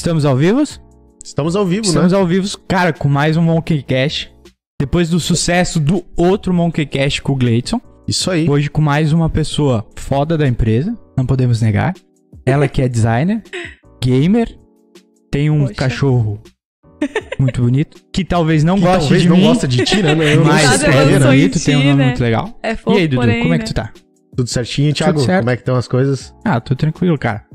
Estamos ao vivo? Estamos ao vivo, Estamos né? ao vivo, cara, com mais um Monkey Cash. Depois do sucesso do outro Monkey Cash com o Gleidson. Isso aí. Hoje com mais uma pessoa foda da empresa, não podemos negar. Ela que é designer, gamer, tem um Poxa. cachorro muito bonito, que talvez não Que goste talvez de não mim, gosta de ti, né? Eu mas é é, né? bonito, tem um nome né? muito legal. É E fofo, aí, Dudu, porém, como é né? que tu tá? Tudo certinho, Thiago? certo. Como é que estão as coisas? Ah, tô tranquilo, cara.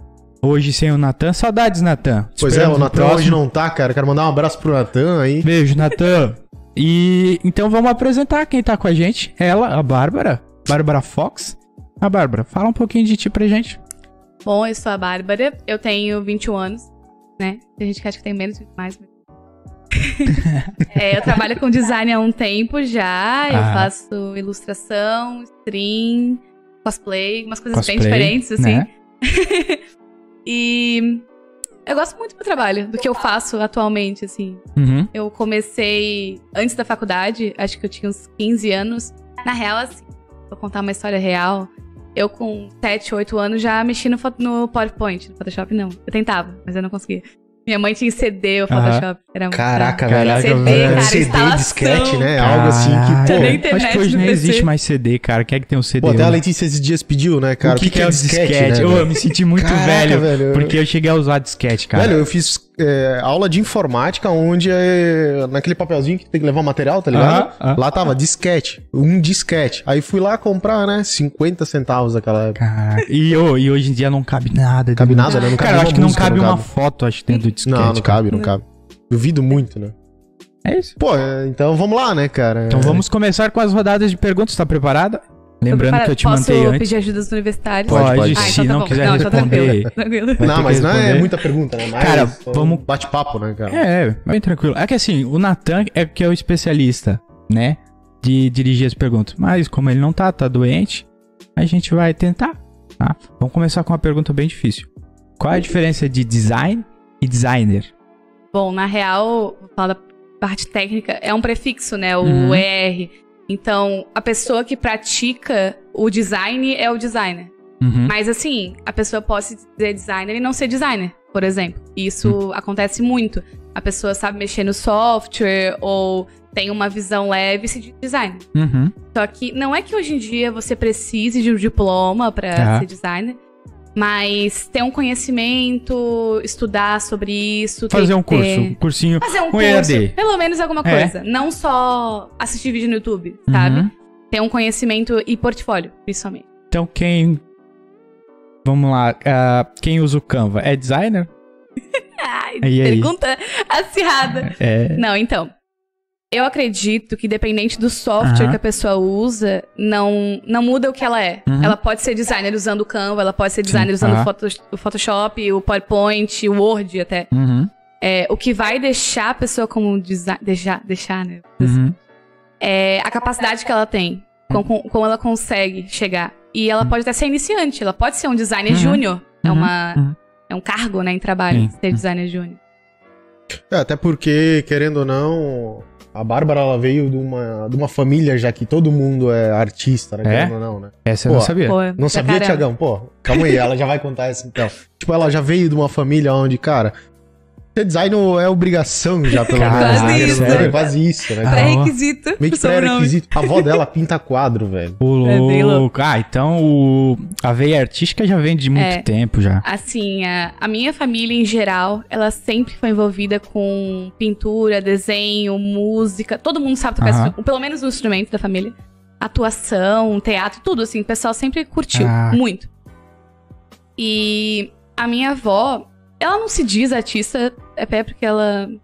Hoje sem o Natan, saudades, Natan. Pois é, o Natan hoje não tá, cara. Quero mandar um abraço pro Natan aí. Beijo, Natan. E então vamos apresentar quem tá com a gente. Ela, a Bárbara. Bárbara Fox. A Bárbara, fala um pouquinho de ti pra gente. Bom, eu sou a Bárbara, eu tenho 21 anos, né? Tem gente que acha que tem menos, mais. mas- É, eu trabalho com design há um tempo já, eu Ah. faço ilustração, stream, cosplay, umas coisas bem Cosplay, diferentes, assim. né? E eu gosto muito do meu trabalho, do que eu faço atualmente, assim. Uhum. Eu comecei antes da faculdade, acho que eu tinha uns 15 anos. Na real, assim, vou contar uma história real. Eu, com 7, 8 anos, já mexi no, no PowerPoint. No Photoshop, não. Eu tentava, mas eu não conseguia. Minha mãe tinha CD, o. Photoshop. Era muito- Caraca, Caraca, velho. CD, É, cara, CD, disquete, né? Algo assim que, pô... Nem Acho que internet hoje nem PC. existe mais CD, cara. Quem é que tem um CD? Pô, até a? Letícia esses dias pediu, né, cara? o que, que é o disquete? né, eu velho? me senti muito Caraca, velho, velho. porque eu cheguei a usar disquete, cara. Velho, eu fiz é, aula de informática onde é, naquele papelzinho que tem que levar material, tá ligado? Ah, ah. Lá tava disquete, um disquete. Aí fui lá comprar, né, 50 centavos naquela época. Caraca. E, ô, e hoje em dia não cabe nada. Cabe dentro. nada, né? Não cabe Cara, acho que não música, cabe não uma cabe. foto, acho, dentro do disquete. Não, não cabe, não cabe. Duvido muito, né? É isso. Pô, é, então vamos lá, né, cara? Então vamos começar com as rodadas de perguntas. Tá preparada? Lembrando que eu te Posso mantei antes. pedir ajuda dos universitários? Pode, pode. se então tá não bom. quiser Não, então responder. tranquilo, tranquilo. Não, mas não é muita pergunta, né? Mas Cara, um vamos- Bate-papo, né, cara? É, bem tranquilo. É que assim, o Natan é que é o especialista, né? De dirigir as perguntas. Mas como ele não tá, tá doente, a gente vai tentar, tá? Vamos começar com uma pergunta bem difícil. Qual é a diferença de design e designer? Bom, na real, da parte técnica, é um prefixo, né? O Uhum. ER. Então, a pessoa que pratica o design é o designer. Uhum. Mas assim, a pessoa pode se dizer designer e não ser designer, por exemplo. Isso Hum. acontece muito. A pessoa sabe mexer no software ou tem uma visão leve e se diz designer. Uhum. Só que não é que hoje em dia você precise de um diploma Tá. ser designer, mas ter um conhecimento, estudar sobre isso, Fazer um ter- curso, um cursinho. Fazer um Um curso, EAD. pelo menos alguma É. coisa. Não só assistir vídeo no YouTube, sabe? Uhum. Ter um conhecimento e portfólio, principalmente. Então quem. Vamos lá. ah, quem usa o Canva é designer? Ai, E aí? pergunta acirrada. É. Não, então. Eu acredito que dependente do software Aham. que a pessoa usa, não, não muda o que ela é. Uhum. Ela pode ser designer usando o Canva, ela pode ser designer usando aham. o, Photos- o Photoshop, o PowerPoint, o Word até. Uhum. É, o que vai deixar a pessoa como designer. Deixar, deixar, né? Uhum. é a capacidade que ela tem, com, com- como ela consegue chegar. E ela pode até ser iniciante, ela pode ser um designer Uhum. júnior. É, Uhum. uma, Uhum. é um cargo, né, em trabalho, Sim. ser designer júnior. É, até porque, querendo ou não, a Bárbara ela veio de uma, de uma família já que todo mundo é artista, né? É? Ou não, né? Essa eu Pô, não sabia. Pô, Não sabia. Tiagão? Pô, calma aí, ela já vai contar essa então. Tipo, ela já veio de uma família onde, cara, ser design é obrigação já, pelo menos. Quase né? isso, É né? quase isso, né? Pré-requisito. Meio que pré-requisito. A avó dela pinta quadro, velho. O É bem louco. Ah, então o... a veia artística já vem de muito É. tempo já. Assim, a, a minha família em geral, ela sempre foi envolvida com pintura, desenho, música. Todo mundo sabe tocar, instru- pelo menos um instrumento da família. Atuação, teatro, tudo assim. O pessoal sempre curtiu Ah. muito. E a minha avó, ela não se diz artista, é até porque ela. não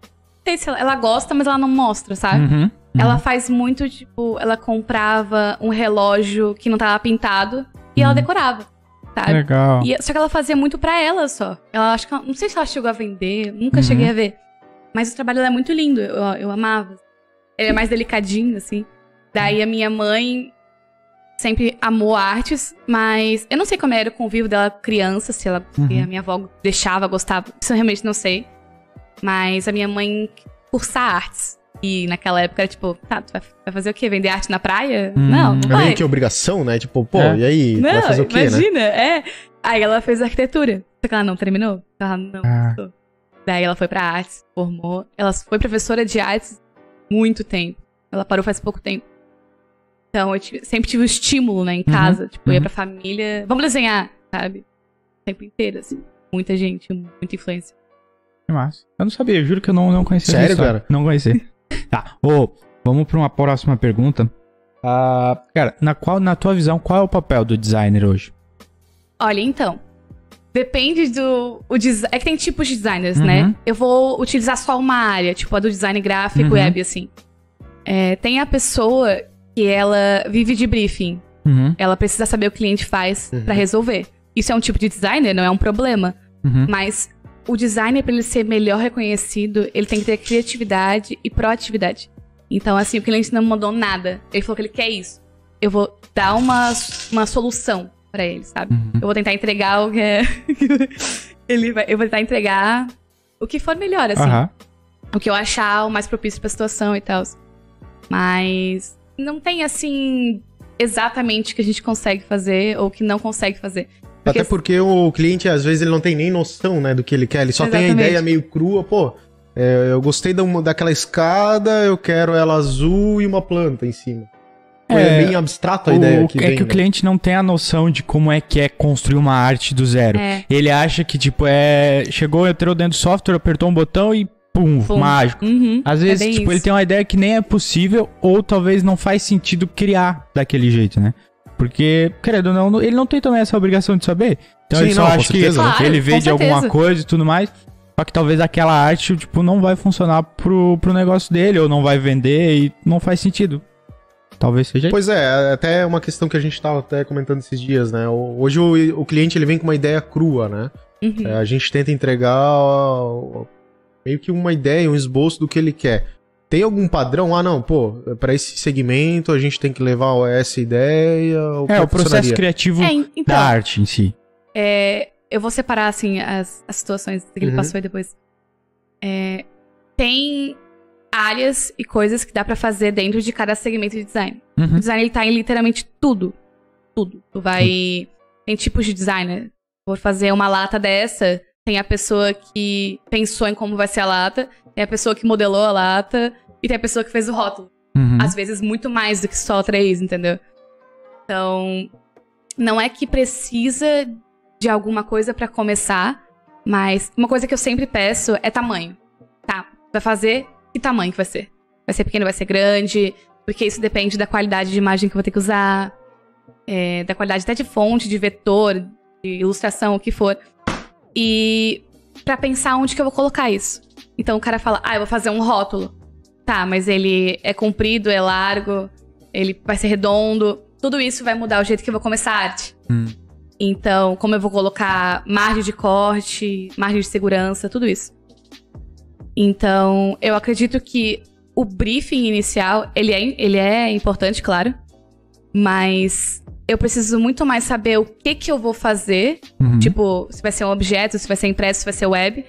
sei se ela, ela gosta, mas ela não mostra, sabe? Uhum. Ela faz muito, tipo, ela comprava um relógio que não tava pintado e ela Uhum. decorava, sabe? Legal. E- só que ela fazia muito pra ela só. Ela acho que ela- não sei se ela chegou a vender, nunca Uhum. cheguei a ver. Mas o trabalho dela é muito lindo, eu, eu amava. Ele é mais delicadinho, assim. Daí a minha mãe sempre amou artes, mas eu não sei como era o convívio dela criança, se ela se Uhum. a minha avó deixava, gostava. Isso eu realmente não sei. Mas a minha mãe cursar artes. E naquela época era tipo, tá, tu vai, fazer o quê? Vender arte na praia? Hum. não, não É vai. meio que obrigação, né? Tipo, pô, É. e aí? Não, vai fazer o quê, né? imagina, é. Aí ela fez arquitetura. Só que ela não terminou. Ela não Ah. gostou. Daí ela foi pra artes, formou. Ela foi professora de artes muito tempo. Ela parou faz pouco tempo. Então eu tive- sempre tive o estímulo, né, em casa. Tipo, eu ia uhum. pra família. Vamos desenhar, sabe? O tempo inteiro, assim. Muita gente, muita influência. Que massa. Eu não sabia, eu juro que eu não, não conhecia Sério, cara? Não conhecia. tá, ô, vamos pra uma próxima pergunta. Ah, cara, na, qual, na tua visão, qual é o papel do designer hoje? Olha, então. Depende do. O desi- é que tem tipos de designers, Uhum. né? Eu vou utilizar só uma área, tipo a do design gráfico, Uhum. web, assim. É, tem a pessoa que ela vive de briefing. Uhum, Ela precisa saber o que o cliente faz Uhum. pra resolver. Isso é um tipo de designer, não é um problema. uhum, Mas o designer, pra ele ser melhor reconhecido, ele tem que ter criatividade e proatividade. Então, assim, o cliente não mandou nada. Ele falou que ele quer isso. Eu vou dar uma, uma solução pra ele, sabe? uhum. Eu vou tentar entregar o que é. ele vai, eu vou tentar entregar o que for melhor, assim. Aham. O que eu achar o mais propício pra situação e tal. Mas não tem, assim, exatamente o que a gente consegue fazer ou o que não consegue fazer. Porque- Até porque o cliente, às vezes, ele não tem nem noção, né, do que ele quer. Ele só tem a Exatamente. ideia meio crua. Pô, é, eu gostei da, daquela escada, eu quero ela azul e uma planta em cima. É, É, bem abstrato a O- ideia que é vem, que o né? cliente não tem a noção de como é que é construir uma arte do zero. É. Ele acha que, tipo, é. Chegou, entrou dentro do software, apertou um botão e pum, Pum. mágico. Uhum, Às é vezes, bem tipo, isso. ele tem uma ideia que nem é possível, ou talvez não faz sentido criar daquele jeito, né? Porque, querendo ou não, ele não tem também essa obrigação de saber. Então Sim, ele só não, acha que. Claro, ele vê de alguma coisa e tudo mais. Só que talvez aquela arte, tipo, não vai funcionar pro, pro negócio dele, ou não vai vender e não faz sentido. Talvez seja Pois é, até uma questão que a gente tava até comentando esses dias, né? Hoje o, o cliente ele vem com uma ideia crua, né? Uhum. É, a gente tenta entregar meio que uma ideia, um esboço do que ele quer. Tem algum padrão? Ah, não, pô, para esse segmento a gente tem que levar essa ideia. ou É, o processo criativo É, então, da arte em si. é, eu vou separar, assim, as, as situações que ele Uhum. passou e depois. É, tem áreas e coisas que dá pra fazer dentro de cada segmento de design. O Uhum. design, ele tá em literalmente tudo. Tudo. Tu vai... Tem tipos de designer. Vou fazer uma lata dessa, tem a pessoa que pensou em como vai ser a lata, tem a pessoa que modelou a lata, e tem a pessoa que fez o rótulo. Uhum. às vezes muito mais do que só três, entendeu? Então, não é que precisa de alguma coisa pra começar, mas uma coisa que eu sempre peço é tamanho. Tá, vai fazer que tamanho que vai ser? Vai ser pequeno, vai ser grande, porque isso depende da qualidade de imagem que eu vou ter que usar, é, da qualidade até de fonte, de vetor, de ilustração, o que for. E pra pensar onde que eu vou colocar isso. Então o cara fala, ah, eu vou fazer um rótulo. Tá, mas ele é comprido, é largo, ele vai ser redondo. Tudo isso vai mudar o jeito que eu vou começar a arte. Hum. Então, como eu vou colocar margem de corte, margem de segurança, tudo isso. Então, eu acredito que o briefing inicial, ele é, ele é importante, claro. Mas eu preciso muito mais saber o que que eu vou fazer Uhum. Tipo, se vai ser um objeto, se vai ser impresso, se vai ser web,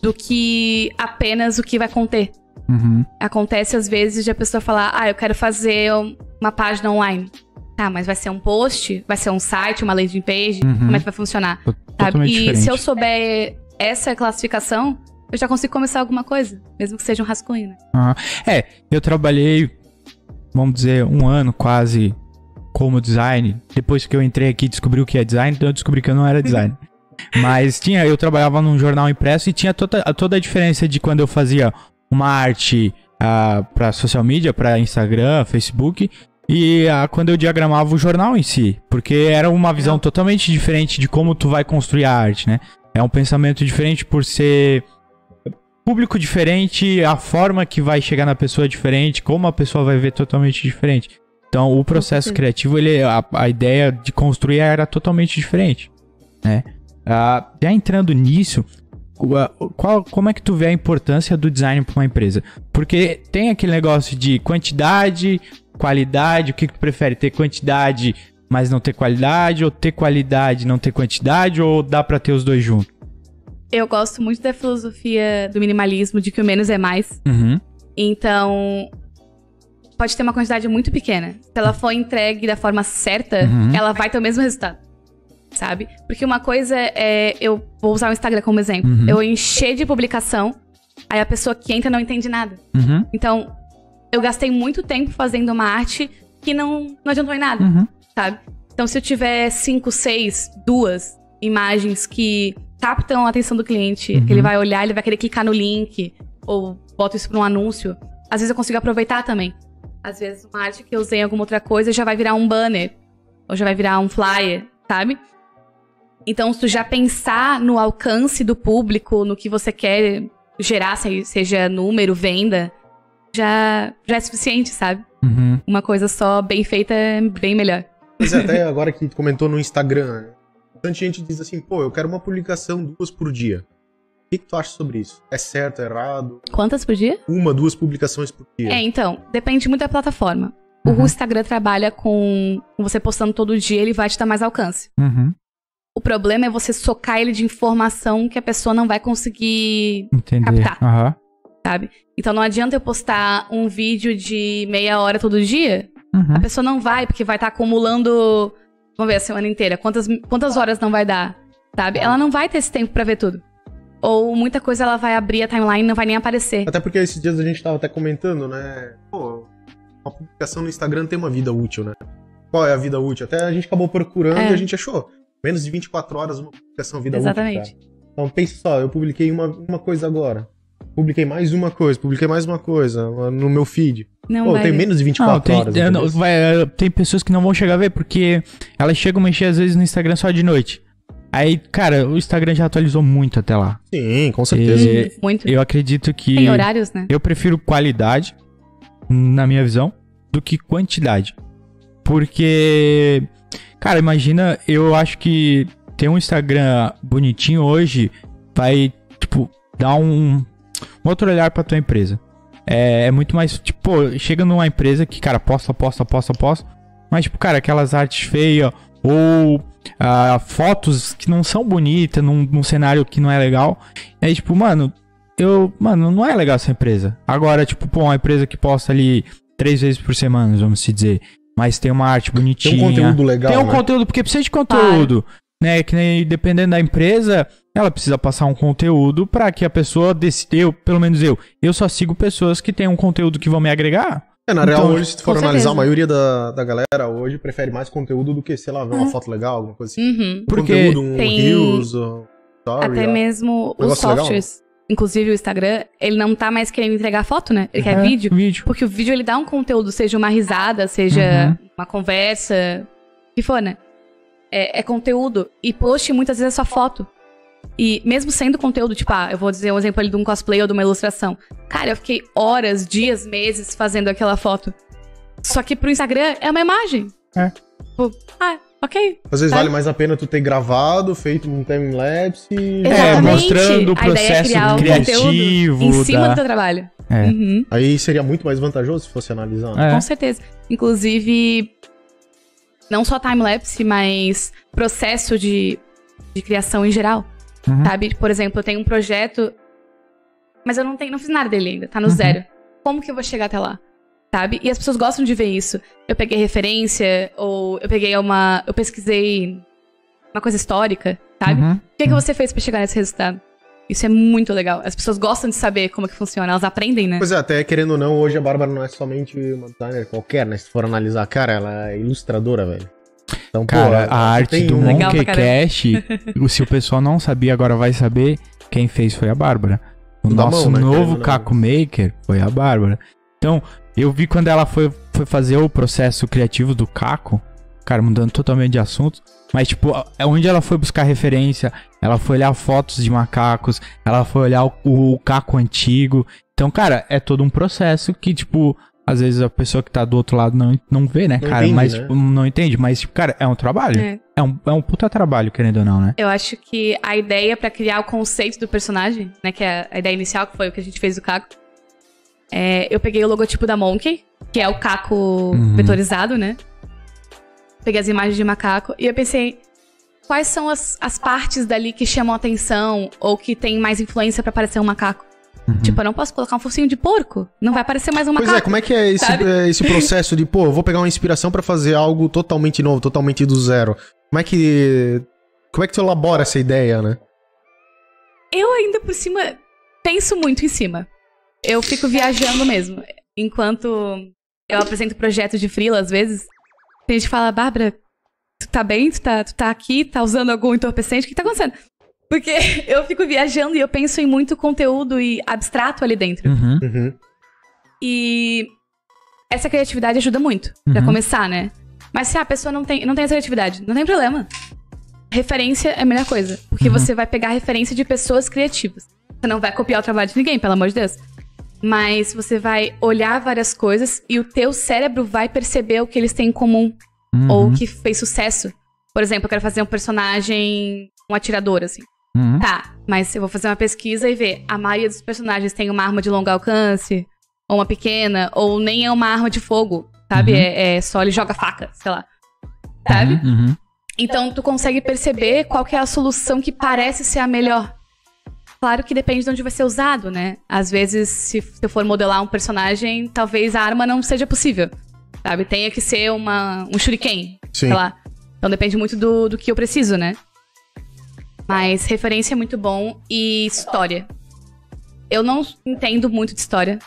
do que apenas o que vai conter. Uhum. Acontece às vezes de a pessoa falar, ah, eu quero fazer um- uma página online. Tá, mas vai ser um post? Vai ser um site, uma landing page? Uhum. Como é que vai funcionar? Sabe? E diferente. se eu souber essa classificação, eu já consigo começar alguma coisa. Mesmo que seja um rascunho, né? É, eu trabalhei, vamos dizer, um ano quase como design. Depois que eu entrei aqui e descobri o que é design, então eu descobri que eu não era design. Mas tinha, eu trabalhava num jornal impresso e tinha toda, toda a diferença de quando eu fazia uma arte ah, pra social media, pra Instagram, Facebook, e ah, quando eu diagramava o jornal em si. Porque era uma visão totalmente diferente de como tu vai construir a arte, né? É um pensamento diferente por ser público diferente, a forma que vai chegar na pessoa é diferente, como a pessoa vai ver totalmente diferente. Então, o processo criativo, ele, a, a ideia de construir era totalmente diferente, né? Ah, já entrando nisso, qual, como é que tu vê a importância do design para uma empresa? Porque tem aquele negócio de quantidade, qualidade, o que, que tu prefere? Ter quantidade, mas não ter qualidade, ou ter qualidade, não ter quantidade, ou dá para ter os dois juntos? Eu gosto muito da filosofia do minimalismo, de que o menos é mais. Uhum. Então, pode ter uma quantidade muito pequena. Se ela for entregue da forma certa, Uhum. ela vai ter o mesmo resultado. sabe? Porque uma coisa é. Eu vou usar o Instagram como exemplo. Uhum. Eu encher de publicação, aí a pessoa que entra não entende nada. Uhum. Então, eu gastei muito tempo fazendo uma arte que não, não adiantou em nada, Uhum. sabe? Então, se eu tiver cinco, seis, duas imagens que captam a atenção do cliente, Uhum. que ele vai olhar, ele vai querer clicar no link, ou boto isso pra um anúncio, às vezes eu consigo aproveitar também. Às vezes uma arte que eu usei em alguma outra coisa já vai virar um banner, ou já vai virar um flyer, sabe? Então, se tu já pensar no alcance do público, no que você quer gerar, se- seja número, venda, já, já é suficiente, sabe? Uhum. Uma coisa só bem feita é bem melhor. Mas é, até agora que tu comentou no Instagram, né? Bastante gente diz assim, pô, eu quero uma publicação duas por dia. O que, que tu acha sobre isso? É certo, é errado? Quantas por dia? Uma, duas publicações por dia. É, então, depende muito da plataforma. Uhum. O Instagram trabalha com, você postando todo dia, ele vai te dar mais alcance. Uhum. O problema é você socar ele de informação que a pessoa não vai conseguir, Entender. Captar. Aham. sabe? Então não adianta eu postar um vídeo de meia hora todo dia. Uhum. A pessoa não vai, porque vai estar acumulando, vamos ver, a semana inteira. Quantas, quantas horas não vai dar, sabe? Ela não vai ter esse tempo pra ver tudo. Ou muita coisa ela vai abrir a timeline e não vai nem aparecer. Até porque esses dias a gente tava até comentando, né? Pô, uma publicação no Instagram tem uma vida útil, né? Qual é a vida útil? Até a gente acabou procurando É. e a gente achou. Menos de 24 horas uma publicação vida Exatamente. útil. cara. Então pensa só, eu publiquei uma, uma coisa agora. Publiquei mais uma coisa, publiquei mais uma coisa no meu feed. Não Pô, vai. tem menos de 24 Não, tem, horas. eu não- vai, é, tem pessoas que não vão chegar a ver, porque elas chegam a mexer às vezes no Instagram só de noite. Aí, cara, o Instagram já atualizou muito até lá. Sim, com certeza. E- Muito. Eu acredito que. Tem horários, né? Eu prefiro qualidade, na minha visão, do que quantidade. Porque, cara, imagina, eu acho que ter um Instagram bonitinho hoje vai, tipo, dar um, um outro olhar pra tua empresa. É, é muito mais, tipo, pô, chega numa empresa que, cara, posta, posta, posta, posta, mas, tipo, cara, aquelas artes feias ou ah, fotos que não são bonitas num, num cenário que não é legal. Aí, tipo, mano, eu, mano, não é legal essa empresa. Agora, tipo, pô, uma empresa que posta ali três vezes por semana, vamos se dizer, mas tem uma arte Tem bonitinha. um conteúdo legal, Tem um né? conteúdo, porque precisa de conteúdo. Né, que nem dependendo da empresa, ela precisa passar um conteúdo pra que a pessoa decida, eu, pelo menos eu, eu só sigo pessoas que têm um conteúdo que vão me agregar. É, na Então, real, hoje, se tu for analisar, certeza. a maioria da, da galera hoje prefere mais conteúdo do que, sei lá, ver uma foto legal, alguma coisa assim. Uhum. Um Porque conteúdo, um tem- Reels, um story, Até ó. mesmo os Negócio legal, softwares, inclusive o Instagram, ele não tá mais querendo entregar foto, né? Ele quer É, vídeo. Vídeo. Porque o vídeo ele dá um conteúdo, seja uma risada, seja uma conversa, o que for, né? É, é conteúdo. E post muitas vezes é só foto. E mesmo sendo conteúdo, tipo, ah, eu vou dizer um exemplo ali de um cosplay ou de uma ilustração. Cara, eu fiquei horas, dias, meses fazendo aquela foto. Só que pro Instagram é uma imagem. É. Tipo, ah, ok. Às vezes Tá. vale mais a pena tu ter gravado, feito um time-lapse. É, Exatamente. mostrando o A ideia é processo criar o criativo. conteúdo em cima da- do teu trabalho. É. Uhum. Aí seria muito mais vantajoso se fosse analisar. né? É. Com certeza. Inclusive, não só time-lapse, mas processo de, de criação em geral. Uhum. Sabe? Por exemplo, eu tenho um projeto, mas eu não, tenho, não fiz nada dele ainda, tá no Uhum. zero. Como que eu vou chegar até lá? Sabe? E as pessoas gostam de ver isso. Eu peguei referência, ou eu peguei uma. Eu pesquisei uma coisa histórica, sabe? Uhum. O que, que você fez pra chegar nesse resultado? Isso é muito legal. As pessoas gostam de saber como é que funciona, elas aprendem, né? Pois é, até querendo ou não, hoje a Bárbara não é somente uma designer qualquer, né? Se for analisar, cara, ela é ilustradora, velho. Então, Cara, pô, a arte do um- Legal pra Monkey caramba. Cash, o- se o pessoal não sabia, agora vai saber, quem fez foi a Bárbara. O Da nosso mão, né, novo. Caco Maker foi a Bárbara. Então, eu vi quando ela foi, foi fazer o processo criativo do Caco, cara, mudando totalmente de assunto, mas, tipo, é onde ela foi buscar referência, ela foi olhar fotos de macacos, ela foi olhar o, o Caco antigo. Então, cara, é todo um processo que, tipo, às vezes a pessoa que tá do outro lado não, não vê, né, Não cara? entende, mas, né? tipo, não entende, mas, tipo, cara, é um trabalho. É. É um, é um puta trabalho, querendo ou não, né? Eu acho que a ideia pra criar o conceito do personagem, né, que é a ideia inicial, que foi o que a gente fez do Caco, é, eu peguei o logotipo da Monkey, que é o Caco Uhum. vetorizado, né? Peguei as imagens de macaco e eu pensei, quais são as, as partes dali que chamam atenção ou que tem mais influência pra parecer um macaco? Uhum. Tipo, eu não posso colocar um focinho de porco, não vai parecer mais um Pois macaco. é, como é que é esse, é, esse processo de, pô, eu vou pegar uma inspiração pra fazer algo totalmente novo, totalmente do zero? Como é que como é que tu elabora essa ideia, né? Eu ainda por cima penso muito em cima. Eu fico viajando mesmo. Enquanto eu apresento projetos de freela, às vezes, tem gente que fala, Bárbara, tu tá bem? Tu tá, tu tá aqui? Tá usando algum entorpecente? O que tá acontecendo? Porque eu fico viajando e eu penso em muito conteúdo e abstrato ali dentro. Uhum. Uhum. E essa criatividade ajuda muito, pra Uhum. começar, né? Mas se a pessoa não tem, não tem essa criatividade, não tem problema. Referência é a melhor coisa. Porque Uhum. você vai pegar referência de pessoas criativas. Você não vai copiar o trabalho de ninguém, pelo amor de Deus. Mas você vai olhar várias coisas e o teu cérebro vai perceber o que eles têm em comum. Uhum. Ou o que fez sucesso. Por exemplo, eu quero fazer um personagem, um atirador, assim. Uhum. Tá, mas eu vou fazer uma pesquisa e ver. A maioria dos personagens tem uma arma de longo alcance, ou uma pequena, ou nem é uma arma de fogo, sabe? Uhum. É, é só ele joga faca, sei lá. Sabe? Uhum. Então tu consegue perceber qual que é a solução que parece ser a melhor. Claro que depende de onde vai ser usado, né? Às vezes, se se eu for modelar um personagem, talvez a arma não seja possível. Sabe? Tenha que ser uma, um shuriken, Sim. sei lá. Então depende muito do, do que eu preciso, né? Mas referência é muito bom e história. Eu não entendo muito de história.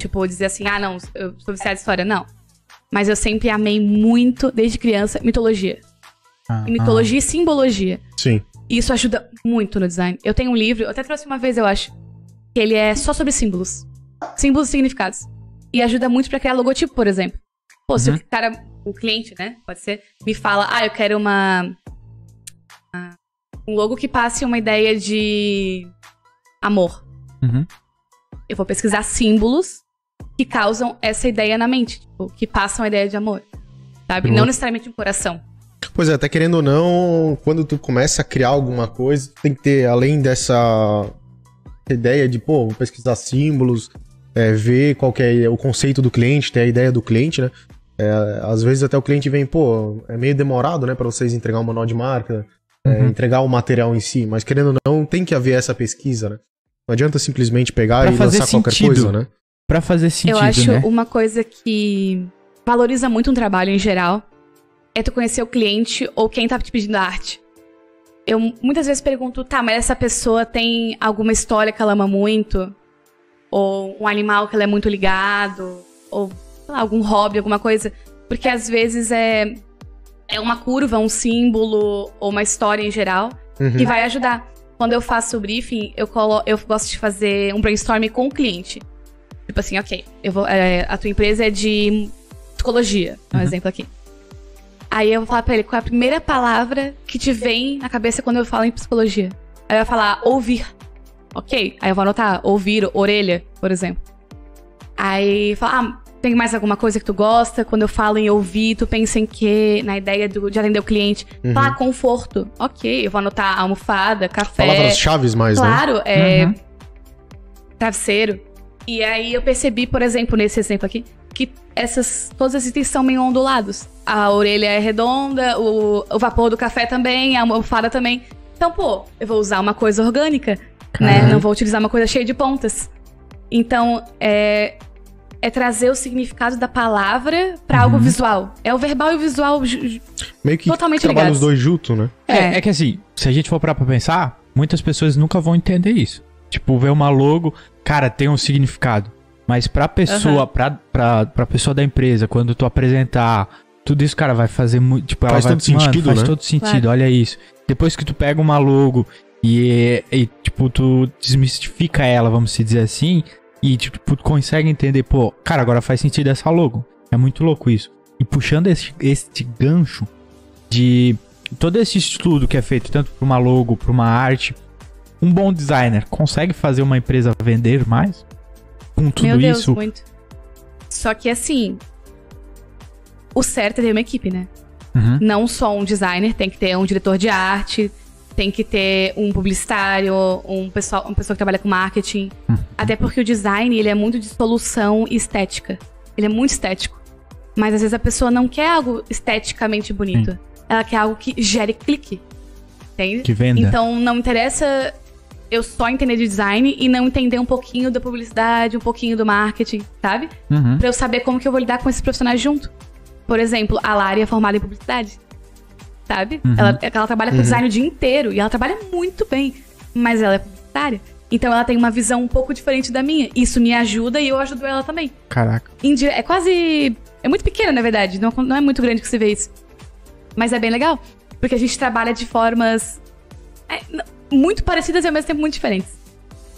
Tipo, dizer assim, ah, não, eu sou viciada em história. Não. Mas eu sempre amei muito, desde criança, mitologia. Ah, E mitologia e simbologia. Sim. E isso ajuda muito no design. Eu tenho um livro, eu até trouxe uma vez, eu acho, que ele é só sobre símbolos. Símbolos e significados. E ajuda muito pra criar logotipo, por exemplo. Pô, se Uhum. o cara, o cliente, né, pode ser, me fala, ah, eu quero uma. Um logo que passe uma ideia de amor. Uhum. Eu vou pesquisar símbolos que causam essa ideia na mente, tipo, que passam a ideia de amor. Sabe? Uhum. Não necessariamente um coração. Pois é, até querendo ou não, quando tu começa a criar alguma coisa, tem que ter, além dessa ideia de, pô, vou pesquisar símbolos, é, ver qual que é o conceito do cliente, ter a ideia do cliente, né? É, às vezes até o cliente vem, pô, é meio demorado, né, pra vocês entregar um manual de marca, é, Uhum. entregar o material em si, mas querendo ou não, tem que haver essa pesquisa, né? Não adianta simplesmente pegar Pra e fazer lançar qualquer sentido. coisa, né? Pra fazer sentido, eu acho né? uma coisa que valoriza muito um trabalho em geral é tu conhecer o cliente ou quem tá te pedindo a arte. Eu muitas vezes pergunto, tá, mas essa pessoa tem alguma história que ela ama muito? Ou um animal que ela é muito ligado? Ou sei lá, algum hobby, alguma coisa? Porque às vezes é, é uma curva, um símbolo ou uma história em geral Uhum. que vai ajudar. Quando eu faço o briefing, eu, colo eu gosto de fazer um brainstorming com o cliente. Tipo assim, ok, eu vou, é, a tua empresa é de psicologia, um Uhum. exemplo aqui. Aí eu vou falar pra ele qual é a primeira palavra que te vem na cabeça quando eu falo em psicologia. Aí vai falar ouvir. Ok. Aí eu vou anotar ouvir, orelha, por exemplo. Aí fala, ah, tem mais alguma coisa que tu gosta? Quando eu falo em ouvir, tu pensa em quê? Na ideia do- de atender o cliente. Uhum. Ah, conforto. Ok, eu vou anotar almofada, café. Palavras-chave mais, né? Claro, é. Uhum. Travesseiro. E aí eu percebi, por exemplo, nesse exemplo aqui, que essas, todos esses itens são meio ondulados. A orelha é redonda, o, o vapor do café também, a almofada também. Então, pô, eu vou usar uma coisa orgânica, né? Caralho. Não vou utilizar uma coisa cheia de pontas. Então, é, é trazer o significado da palavra pra algo Uhum. visual. É o verbal e o visual. Meio que Totalmente trabalha ligados. os dois juntos, né? É, é que assim, se a gente for parar pra pensar, muitas pessoas nunca vão entender isso. Tipo, ver uma logo, cara, tem um significado. Mas pra pessoa, pra, pra, pra pessoa da empresa, quando tu apresentar, tudo isso, cara, vai fazer muito. Tipo, ela Faz vai, todo sentido, faz né? todo sentido, Claro. olha isso. Depois que tu pega uma logo e, e, tipo, tu desmistifica ela, vamos se dizer assim, e, tipo, consegue entender, pô, cara, agora faz sentido essa logo. É muito louco isso. E puxando esse, este gancho de todo esse estudo que é feito tanto para uma logo, para uma arte, um bom designer consegue fazer uma empresa vender mais? Com tudo Meu Deus, isso? muito. Só que assim. O certo é ter uma equipe, né? Uhum. Não só um designer, tem que ter um diretor de arte, tem que ter um publicitário, um pessoal, uma pessoa que trabalha com marketing. Uhum. Até porque o design, ele é muito de solução e estética. Ele é muito estético. Mas às vezes a pessoa não quer algo esteticamente bonito. Ela quer algo que gere clique. Entende? Que venda. Então não interessa eu só entender de design e não entender um pouquinho da publicidade, um pouquinho do marketing, sabe? Uhum. Pra eu saber como que eu vou lidar com esses profissionais junto. Por exemplo, a Lari é formada em publicidade. Sabe? Uhum. Ela, ela trabalha com design o dia inteiro e ela trabalha muito bem, mas ela é publicitária. Então ela tem uma visão um pouco diferente da minha. Isso me ajuda e eu ajudo ela também. Caraca. Indi- É quase. É muito pequena, na verdade. Não, não é muito grande que você vê isso. Mas é bem legal. Porque a gente trabalha de formas é, muito parecidas e ao mesmo tempo muito diferentes.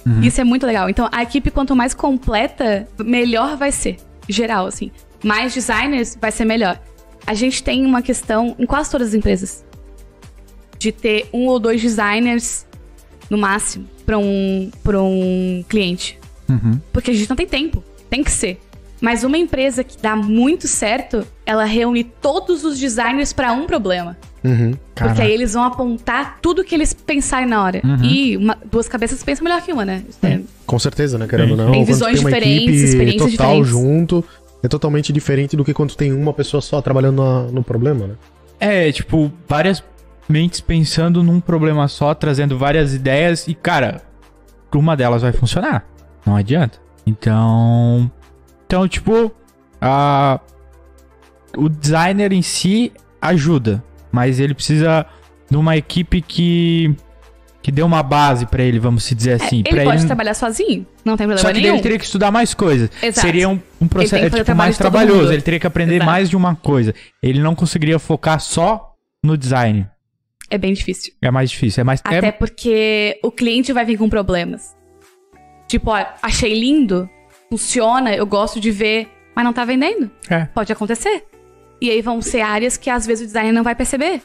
Uhum. Isso é muito legal. Então, a equipe, quanto mais completa, melhor vai ser. Geral, assim. Mais designers vai ser melhor. A gente tem uma questão em quase todas as empresas. De ter um ou dois designers, no máximo, para um, pra um cliente. Uhum. Porque a gente não tem tempo. Tem que ser. Mas uma empresa que dá muito certo, ela reúne todos os designers para um problema. Uhum. Porque aí eles vão apontar tudo que eles pensarem na hora. Uhum. E uma- duas cabeças pensam melhor que uma, né? É- Com certeza, né? Querendo ou não. visões tem uma diferentes, experiências total diferentes. junto, é totalmente diferente do que quando tem uma pessoa só trabalhando na- no problema, né? É, tipo, várias mentes pensando num problema só, trazendo várias ideias e, cara, uma delas vai funcionar. Não adianta. Então. Então, tipo, a, o designer em si ajuda, mas ele precisa de uma equipe que. Que dê uma base pra ele, vamos se dizer assim. É, ele pra pode ele... trabalhar sozinho, não tem problema Só que nenhum. ele teria que estudar mais coisas. Exato. Seria um, um processo é, tipo, mais trabalhoso. Ele teria que aprender Exato. mais de uma coisa. Ele não conseguiria focar só no design. É bem difícil. É mais difícil. É mais. Até É, porque o cliente vai vir com problemas. Tipo, ó, achei lindo, funciona, eu gosto de ver, mas não tá vendendo. é. Pode acontecer. E aí vão ser áreas que às vezes o designer não vai perceber,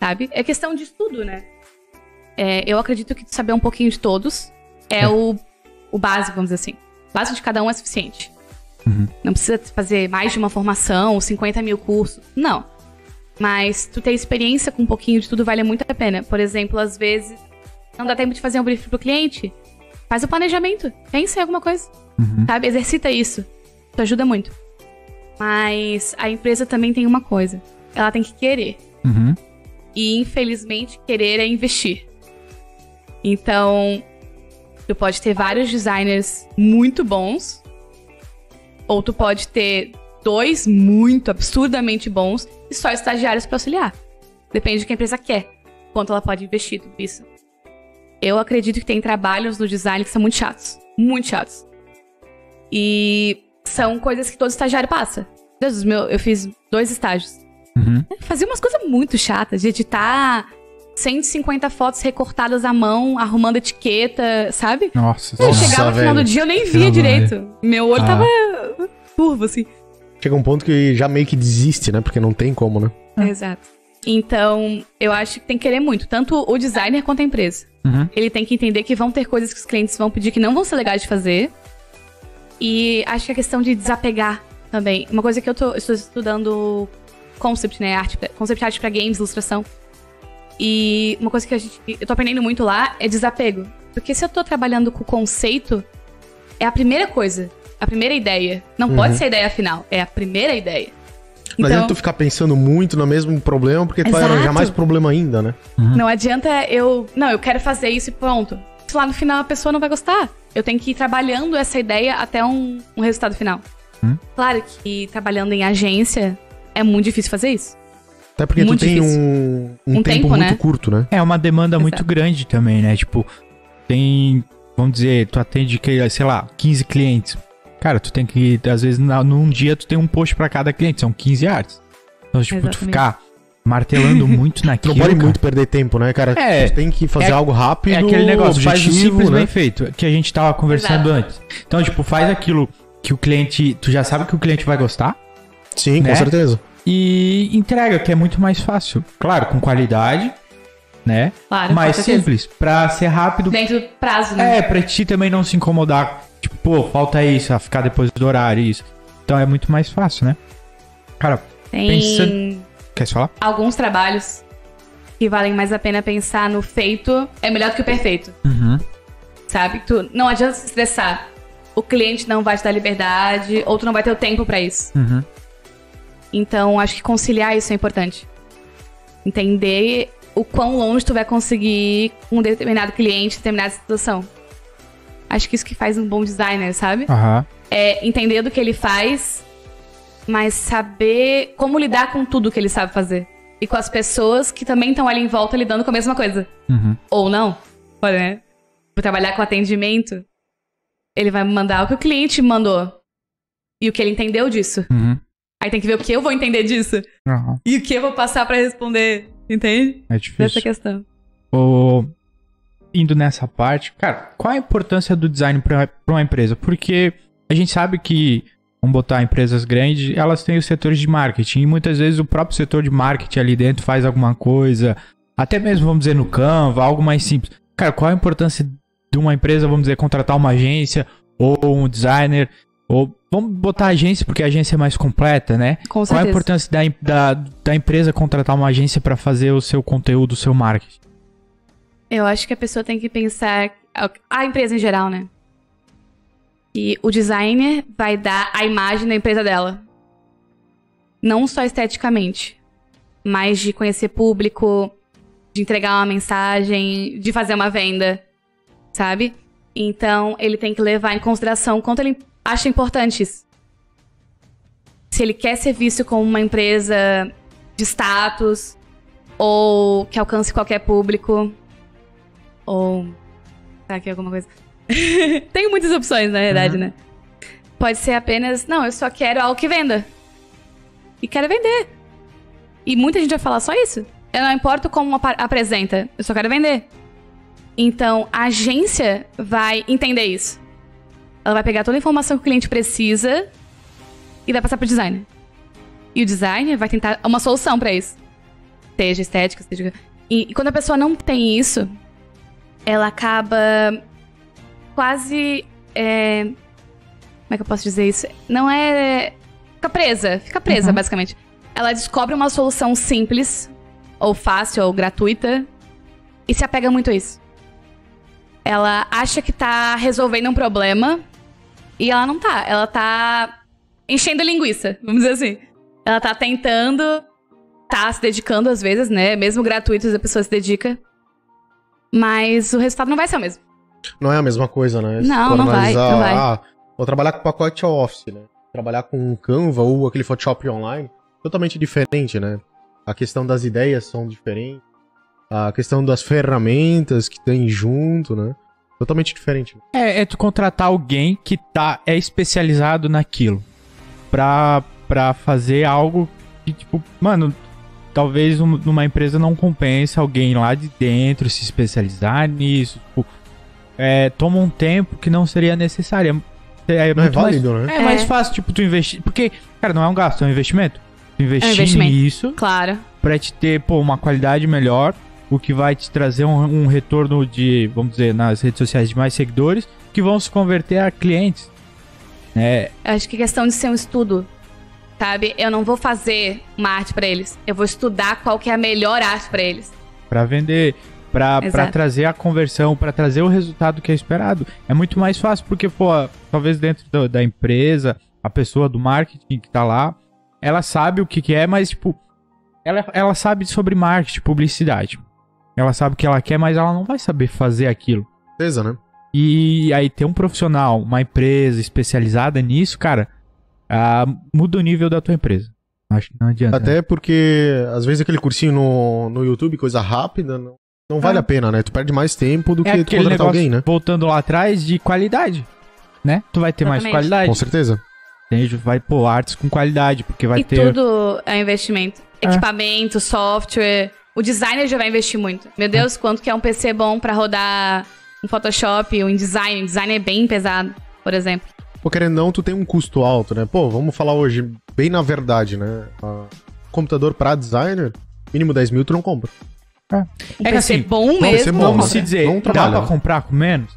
sabe? É questão de estudo, né? É, eu acredito que saber um pouquinho de todos é, O, o básico, vamos dizer assim. O básico de cada um é suficiente. Uhum. Não precisa fazer mais de uma formação, 50 mil cursos. Não. Mas tu ter experiência com um pouquinho de tudo vale muito a pena. Por exemplo, às vezes não dá tempo de fazer um briefing pro cliente. Faz o planejamento. Pensa em alguma coisa. Uhum. Sabe? Exercita isso. Isso ajuda muito. Mas a empresa também tem uma coisa. Ela tem que querer. Uhum. E infelizmente, querer é investir. Então, tu pode ter vários designers muito bons. Ou tu pode ter dois muito absurdamente bons e só estagiários para auxiliar. Depende do que a empresa quer. Quanto ela pode investir tudo isso. Eu acredito que tem trabalhos no design que são muito chatos. Muito chatos. E são coisas que todo estagiário passa. Deus meu, eu fiz dois estágios. Uhum. Fazia umas coisas muito chatas, de editar 150 fotos recortadas à mão, arrumando etiqueta, sabe? Nossa. Eu Nossa, chegava no final do dia, eu nem via direito. Meu olho Ah. tava turvo, assim. Chega um ponto que já meio que desiste, né? Porque não tem como, né? Exato. Então, eu acho que tem que querer muito, tanto o designer quanto a empresa. Uhum. Ele tem que entender que vão ter coisas que os clientes vão pedir que não vão ser legais de fazer. E acho que a questão de desapegar também. Uma coisa que eu tô, estou estudando concept, né? Arte, concept art pra games, ilustração. E uma coisa que a gente, eu tô aprendendo muito lá é desapego. Porque se eu tô trabalhando com o conceito, é a primeira coisa, a primeira ideia. Não pode ser a ideia final, é a primeira ideia. Não Então, adianta tu ficar pensando muito no mesmo problema, porque tu vai Exato. arranjar mais problema ainda, né? Não adianta eu. Não, eu quero fazer isso e pronto. Se lá no final a pessoa não vai gostar. Eu tenho que ir trabalhando essa ideia até um, um resultado final. Hum. Claro que trabalhando em agência é muito difícil fazer isso. Até porque Muito tu tem difícil. um, um Um tempo, tempo, muito né? curto, né? É uma demanda Exato. muito grande também, né? Tipo, tem. Vamos dizer, tu atende, sei lá, 15 clientes. Cara, tu tem que, às vezes, na- num dia tu tem um post pra cada cliente, são 15 artes. Então, tipo, tu Exatamente. ficar martelando muito Tu naquilo. não pode cara, muito perder tempo, né, cara? É. Tu tem que fazer É- algo rápido, É aquele negócio, faz o objetivo, simples né? bem feito, que a gente tava conversando Exato. antes. Então, tipo, faz aquilo que o cliente. Tu já sabe que o cliente vai gostar Sim, né? com certeza. E entrega, que é muito mais fácil. Claro, com qualidade, né? Claro. mais simples, pra ser rápido. Dentro do prazo, né? É, pra ti também não se incomodar. Tipo, pô, falta isso, a ficar depois do horário, isso. Então é muito mais fácil, né? Cara, Tem pensa- quer falar? alguns trabalhos que valem mais a pena pensar no feito é melhor do que o perfeito. Uhum. Sabe? Tu não adianta se estressar. O cliente não vai te dar liberdade, ou tu não vai ter o tempo pra isso. Uhum. Então, acho que conciliar isso é importante. Entender o quão longe tu vai conseguir um determinado cliente, determinada situação. Acho que isso que faz um bom designer, sabe? Aham. É entender do que ele faz, mas saber como lidar com tudo que ele sabe fazer. e com as pessoas que também estão ali em volta lidando com a mesma coisa. Uhum. Ou não. Pode, né? Por trabalhar com atendimento, ele vai mandar o que o cliente mandou. E o que ele entendeu disso. Uhum. Aí tem que ver o que eu vou entender disso. Uhum. E o que eu vou passar pra responder. Entende? É Dessa difícil. questão. Ô, indo nessa parte, cara, qual a importância do design para uma empresa? Porque a gente sabe que, vamos botar empresas grandes, elas têm os setores de marketing e muitas vezes o próprio setor de marketing ali dentro faz alguma coisa, até mesmo, vamos dizer, no Canva, algo mais simples. Cara, qual a importância de uma empresa, vamos dizer, contratar uma agência ou um designer? Ou vamos botar agência, porque a agência é mais completa, né? Com Qual a certeza. importância da, da, da empresa contratar uma agência para fazer o seu conteúdo, o seu marketing? Eu acho que a pessoa tem que pensar. A empresa em geral, né? E o designer vai dar a imagem da empresa dela. Não só esteticamente, mas de conhecer público, de entregar uma mensagem, de fazer uma venda, sabe? Então, ele tem que levar em consideração quanto ele acha importante isso. Se ele quer ser visto como uma empresa de status ou que alcance qualquer público ou tá aqui alguma coisa. Tem muitas opções, na verdade, né? Pode ser apenas, não, eu só quero algo que venda. E quero vender. E muita gente vai falar só isso. Eu não importo como apresenta, eu só quero vender. Então, a agência vai entender isso. Ela vai pegar toda a informação que o cliente precisa e vai passar pro designer. E o designer vai tentar uma solução pra isso. Seja estética, seja. E, e quando a pessoa não tem isso, ela acaba quase. é, Como é que eu posso dizer isso? Não é. Fica presa. Fica presa, Uhum. basicamente. Ela descobre uma solução simples, ou fácil, ou gratuita, e se apega muito a isso. Ela acha que tá resolvendo um problema, e ela não tá. Ela tá enchendo linguiça, vamos dizer assim. Ela tá tentando, tá se dedicando às vezes, né? Mesmo gratuitos, a pessoa se dedica. Mas o resultado não vai ser o mesmo. Não é a mesma coisa, né? Não, for não vai, não vai. Ah, vou trabalhar com pacote Office, né? Trabalhar com Canva ou aquele Photoshop online, totalmente diferente, né? A questão das ideias são diferentes. A questão das ferramentas que tem junto, né? Totalmente diferente. É, é tu contratar alguém que tá, é especializado naquilo. Pra, pra fazer algo que, tipo, mano, talvez um- numa empresa não compensa alguém lá de dentro se especializar nisso. Tipo, é, toma um tempo que não seria necessário. É, é Não é muito mais- válido, né? é mais fácil, tipo, tu investir. Porque, cara, não é um gasto, é um investimento. Tu investir investimento. nisso Claro. pra te ter, pô, uma qualidade melhor, o que vai te trazer um, um retorno de, vamos dizer, nas redes sociais de mais seguidores, que vão se converter a clientes. É, acho que é questão de ser um estudo. Sabe? Eu não vou fazer uma arte pra eles. Eu vou estudar qual que é a melhor arte pra eles. Pra vender, Exato. trazer a conversão, pra trazer o resultado que é esperado. É muito mais fácil, porque, pô, talvez dentro do- da empresa, a pessoa do marketing que tá lá, ela sabe o que, que é, mas, tipo, ela, ela sabe sobre marketing, publicidade. Ela sabe o que ela quer, mas ela não vai saber fazer aquilo. Certeza, né? E aí ter um profissional, uma empresa especializada nisso, cara, ah, muda o nível da tua empresa. Acho que não adianta. né? Até porque, às vezes, aquele cursinho no, no YouTube, coisa rápida, não, não vale Ah. a pena, né? Tu perde mais tempo do é que tu contratar negócio, alguém, né? voltando lá atrás, de qualidade, né? Tu vai ter mais Exatamente. qualidade. Com certeza. Entende? Vai pôr artes com qualidade, porque vai e ter... tudo é investimento. É. Equipamento, software. O designer já vai investir muito. Meu Deus, quanto que é um PC bom pra rodar um Photoshop, um InDesign. Um design é bem pesado, por exemplo. Pô, querendo não, tu tem um custo alto, né? Pô, vamos falar hoje, bem na verdade, né? Ah, computador pra designer, mínimo 10 mil tu não compra. Um É que assim, bom mesmo. Bom, Vamos se dizer, Não dá pra comprar com menos?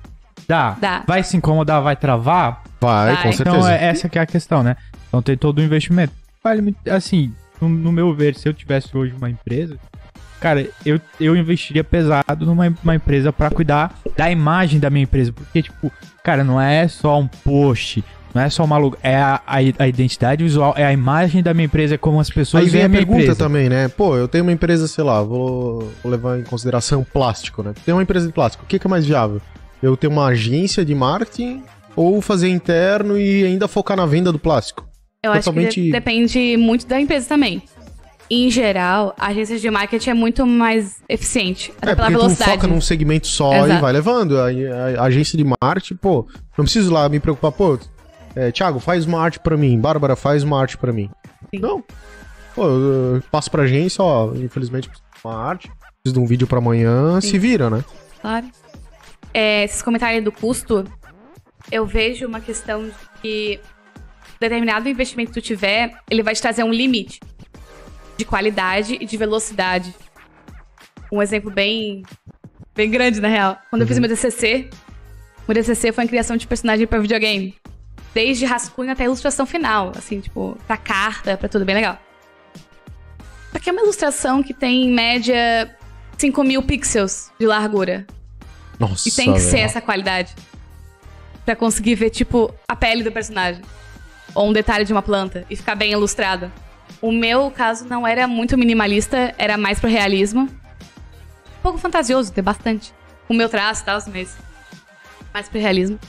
Dá. Dá. Vai se incomodar, vai travar? Vai, Vai. com certeza. Então é, essa que é a questão, né? Então tem todo o investimento. Vale muito, assim, no, no meu ver, se eu tivesse hoje uma empresa, cara, eu, eu investiria pesado numa uma empresa pra cuidar da imagem da minha empresa, porque tipo, cara, não é só um post, não é só uma logo, é a, a, a identidade visual, é a imagem da minha empresa, é como as pessoas Aí vem veem a minha pergunta empresa. também, né? Pô, eu tenho uma empresa, sei lá, vou, vou levar em consideração plástico, né? Tem uma empresa de plástico, o que, que é mais viável? Eu ter uma agência de marketing ou fazer interno e ainda focar na venda do plástico? Eu acho que Totalmente- de- depende muito da empresa também. Em geral, agências de marketing é muito mais eficiente. Até É, pela velocidade. foca num segmento só e Exato. vai levando. A, a- a agência de marketing, pô, não preciso lá me preocupar, pô, é, Thiago, faz uma arte pra mim. Bárbara, faz uma arte pra mim. Sim. Não. Pô, eu, eu passo pra agência, ó, infelizmente preciso de uma arte, preciso de um vídeo pra amanhã, Sim. se vira, né? Claro. É, esses comentários do custo, eu vejo uma questão de que determinado investimento que tu tiver, ele vai te trazer um limite de qualidade e de velocidade. Um exemplo bem, bem grande, na real. Quando eu fiz meu DCC, o DCC foi a criação de personagem para videogame. Desde rascunho até a ilustração final, assim, tipo, pra carta, pra tudo, bem legal. Só que é uma ilustração que tem, em média, 5 mil pixels de largura. Nossa, E tem que ser essa qualidade. Pra conseguir ver, tipo, a pele do personagem. Ou um detalhe de uma planta. E ficar bem ilustrado. O meu caso não era muito minimalista, era mais pro realismo. Um pouco fantasioso, tem bastante. O meu traço e tal, mas. Mais pro realismo.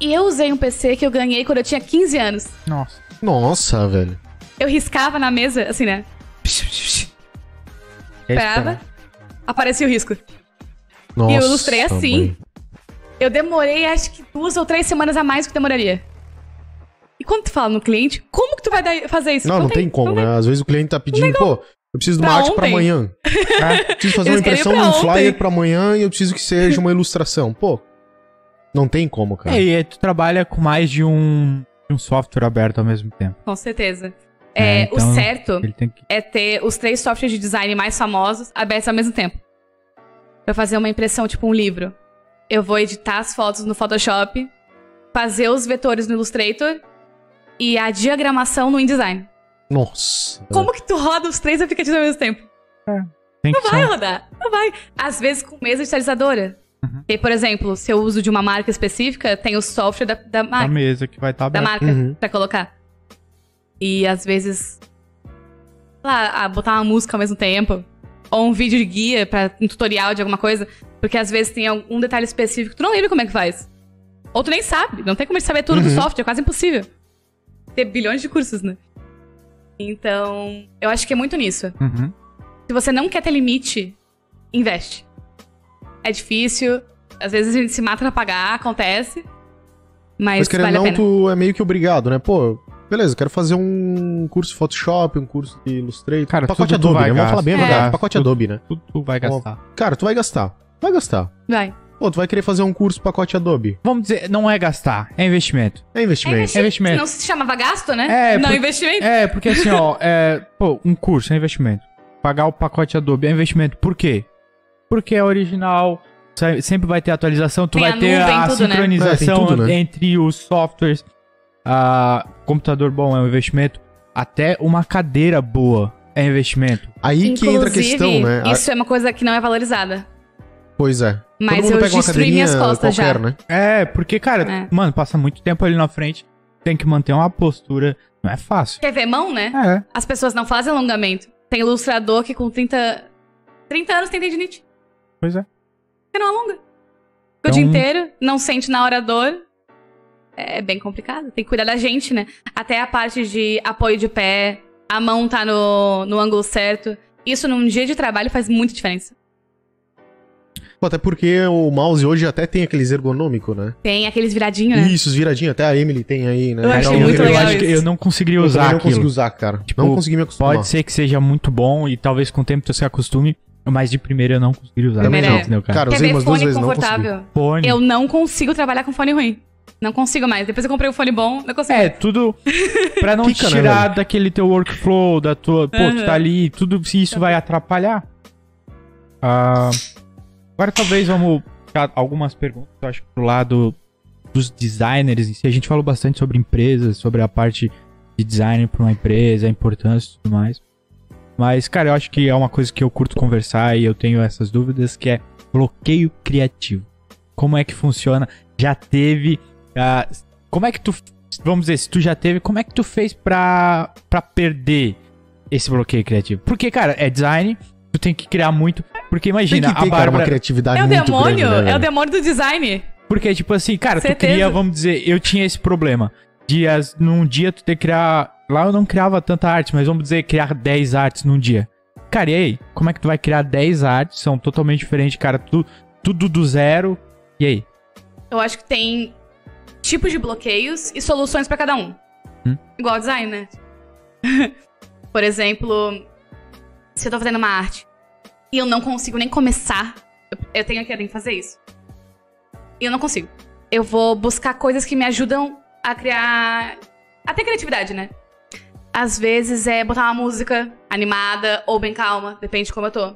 E eu usei um PC que eu ganhei quando eu tinha 15 anos. Nossa. Nossa, velho. Eu riscava na mesa, assim, né? Esperava. Aparecia o risco. Nossa, eu ilustrei assim. velho. Eu demorei acho que duas ou três semanas a mais do que demoraria. Quando tu fala no cliente, como que tu vai dar- fazer isso? Não, não, tem, como, né? Às vezes o cliente tá pedindo, pô, eu preciso de uma Pra arte pra ontem. amanhã. É. Preciso fazer uma impressão pra de um ontem. flyer pra amanhã e eu preciso que seja uma ilustração. Pô, não tem como, cara. É, e aí tu trabalha com mais de um, de um software aberto ao mesmo tempo. Com certeza. É, É, então- O certo tem que. é ter os três softwares de design mais famosos abertos ao mesmo tempo. Pra fazer uma impressão, tipo um livro. Eu vou editar as fotos no Photoshop, fazer os vetores no Illustrator e a diagramação no InDesign. Nossa. Como que tu roda os três aplicativos ao mesmo tempo? Tem que Não vai ser- rodar. Não vai. Às vezes com mesa digitalizadora. Uhum. E, por exemplo, se eu uso de uma marca específica, tem o software da, da a marca, mesa que vai estar da aberta. marca Uhum. pra colocar. E às vezes. sei Lá, botar uma música ao mesmo tempo. Ou um vídeo de guia pra um tutorial de alguma coisa. Porque às vezes tem algum detalhe específico que tu não lembra como é que faz. Ou tu nem sabe. Não tem como saber tudo do Uhum. software, é quase impossível. Ter bilhões de cursos, né? Então, eu acho que é muito nisso. Uhum. Se você não quer ter limite, investe. É difícil, às vezes a gente se mata pra pagar, acontece. Mas, Mas querendo vale ou a não, pena. tu é meio que obrigado, né? Pô, beleza, quero fazer um curso de Photoshop, um curso de Illustrator. Cara, pacote tudo tu Adobe, vai né? Vamos falar bem a gastar. verdade. É. Pacote Tudo. Adobe, né? Tudo tu vai gastar. Cara, tu vai gastar. Vai gastar. Vai. Pô, tu vai querer fazer um curso pacote Adobe. Vamos dizer, não é gastar, é investimento. É investimento. É investimento. Não se chamava gasto, né? É, não, por- investimento. É, porque assim, ó, é, pô, um curso é investimento. Pagar o pacote Adobe é investimento. Por quê? Porque é original, se- sempre vai ter atualização, tu Tem vai a ter nuvem, a tudo, né? sincronização É, tem tudo, né? entre os softwares. Ah, computador bom é um investimento. Até uma cadeira boa é investimento. Aí que entra a Inclusive, questão, né? A- Isso é uma coisa que não é valorizada. Pois é. Mas eu destruí minhas costas qualquer, já. né? É, porque, cara, É. mano, passa muito tempo ali na frente, tem que manter uma postura. Não é fácil. Quer ver mão, né? É. As pessoas não fazem alongamento. Tem ilustrador que com 30, 30 anos tem tendinite. Pois é. Porque não alonga. Então- o dia inteiro, não sente na hora a dor. É bem complicado. Tem que cuidar da gente, né? Até a parte de apoio de pé, a mão tá no, no ângulo certo. Isso num dia de trabalho faz muita diferença. Pô, até porque o mouse hoje até tem aqueles ergonômico, né? Tem aqueles viradinhos, né? Isso, os viradinhos. Até a Emily tem aí, né? Eu achei Então, muito eu legal acho que isso. eu não conseguiria Eu também usar não aquilo. consegui usar, cara. Tipo, não consegui me acostumar. Pode ser que seja muito bom e talvez com o tempo tu se acostume, mas de primeira eu não conseguiria usar. Primeira não, entendeu, cara? Cara, usei umas duas vezes, não consegui. confortável? Fone. Eu não consigo trabalhar com fone ruim. Não consigo mais. Depois eu comprei um fone bom, não consigo. É, tudo pra não Fica, te né, tirar velho? daquele teu workflow, da tua. Pô, tu Aham. tá ali, tudo se isso vai atrapalhar. Ah, agora talvez vamos puxar algumas perguntas, eu acho, pro lado dos designers em si. A gente falou bastante sobre empresas, sobre a parte de design pra uma empresa, a importância e tudo mais. Mas, cara, eu acho que é uma coisa que eu curto conversar e eu tenho essas dúvidas, que é bloqueio criativo. Como é que funciona? Já teve. ah, como é que tu. Vamos dizer, se tu já teve, como é que tu fez pra, pra perder esse bloqueio criativo? Porque, cara, é design, tu tem que criar muito. Porque Tem imagina, que ter, a cara, uma Bárbara. criatividade É o muito demônio, grande, né, é o demônio do design. Porque, tipo assim, cara, tu Certeza. queria, vamos dizer, eu tinha esse problema. De as- num dia tu ter que criar lá eu não criava tanta arte, mas vamos dizer, criar 10 artes num dia. Cara, e aí? Como é que tu vai criar 10 artes? São totalmente diferentes, cara. Tu, tudo do zero. E aí? Eu acho que tem tipos de bloqueios e soluções pra cada um. Hum. Igual design, né? Por exemplo, se eu tô fazendo uma arte e eu não consigo nem começar, eu- eu tenho que fazer isso. E eu não consigo. Eu vou buscar coisas que me ajudam a criar. a ter criatividade, né? Às vezes é botar uma música animada ou bem calma, depende de como eu tô.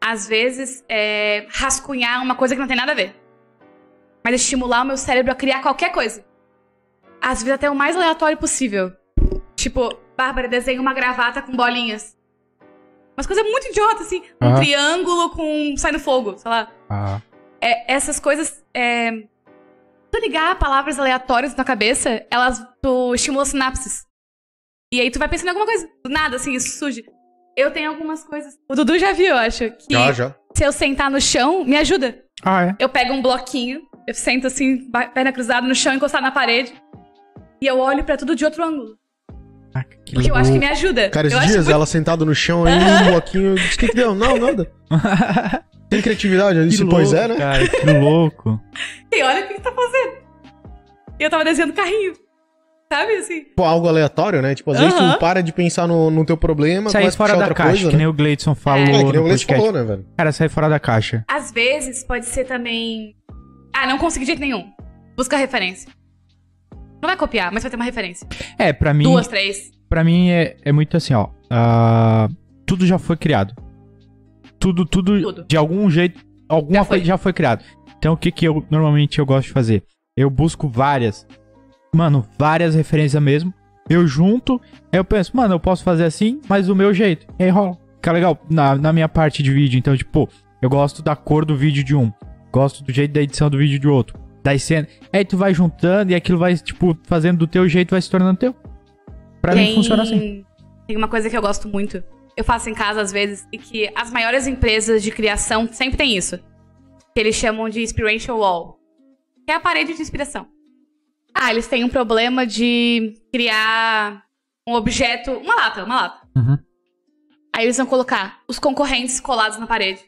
Às vezes é rascunhar uma coisa que não tem nada a ver. Mas estimular o meu cérebro a criar qualquer coisa. Às vezes até o mais aleatório possível. Tipo, Bárbara, desenha uma gravata com bolinhas. Umas coisas muito idiotas, assim. Um triângulo com. saindo fogo, sei lá. Ah, É, essas coisas. É... Tu ligar palavras aleatórias na cabeça, elas. Tu estimula sinapses. E aí tu vai pensando em alguma coisa. Do nada, assim, isso surge. Eu tenho algumas coisas. O Dudu já viu, eu acho. Que Já, já. se eu sentar no chão, me ajuda. ah é? Eu pego um bloquinho, eu sento assim, perna cruzada no chão, encostado na parede. E eu olho pra tudo de outro ângulo. Que Porque eu acho que me ajuda. Cara, esses dias muito- ela sentada no chão aí, um bloquinho. Diz que que deu? Não, nada. Tem criatividade ali, se pois é, né? Cara, que louco. E olha o que que tá fazendo. Eu tava desenhando carrinho. Sabe, assim? Pô, algo aleatório, né? Tipo, às vezes Aham. tu para de pensar no, no teu problema, a fora da outra caixa, coisa, que né? nem o Gleidson falou É, que nem no o podcast. falou, né, velho? Cara, sair fora da caixa. Às vezes pode ser também. Ah, não consegui de jeito nenhum. Busca referência. Não vai copiar, mas vai ter uma referência. É, pra mim, Duas, três. pra mim é, é muito assim, ó. ah, tudo já foi criado. Tudo, tudo, Tudo. de algum jeito, alguma Já coisa já foi criado. Então o que que eu normalmente eu gosto de fazer? Eu busco várias, mano, várias referências mesmo. Eu junto, aí eu penso, mano, eu posso fazer assim, mas do meu jeito. E aí rola. Fica legal na, na minha parte de vídeo. Então, tipo, eu gosto da cor do vídeo de um. Gosto do jeito da edição do vídeo de outro. Das cenas. Aí tu vai juntando e aquilo vai, tipo, fazendo do teu jeito, vai se tornando teu. Pra mim funciona assim. Tem uma coisa que eu gosto muito. Eu faço em casa às vezes, e que as maiores empresas de criação sempre tem isso. Que eles chamam de Inspiration Wall. Que é a parede de inspiração. Ah, eles têm um problema de criar um objeto. Uma lata, uma lata. Uhum. Aí eles vão colocar os concorrentes colados na parede.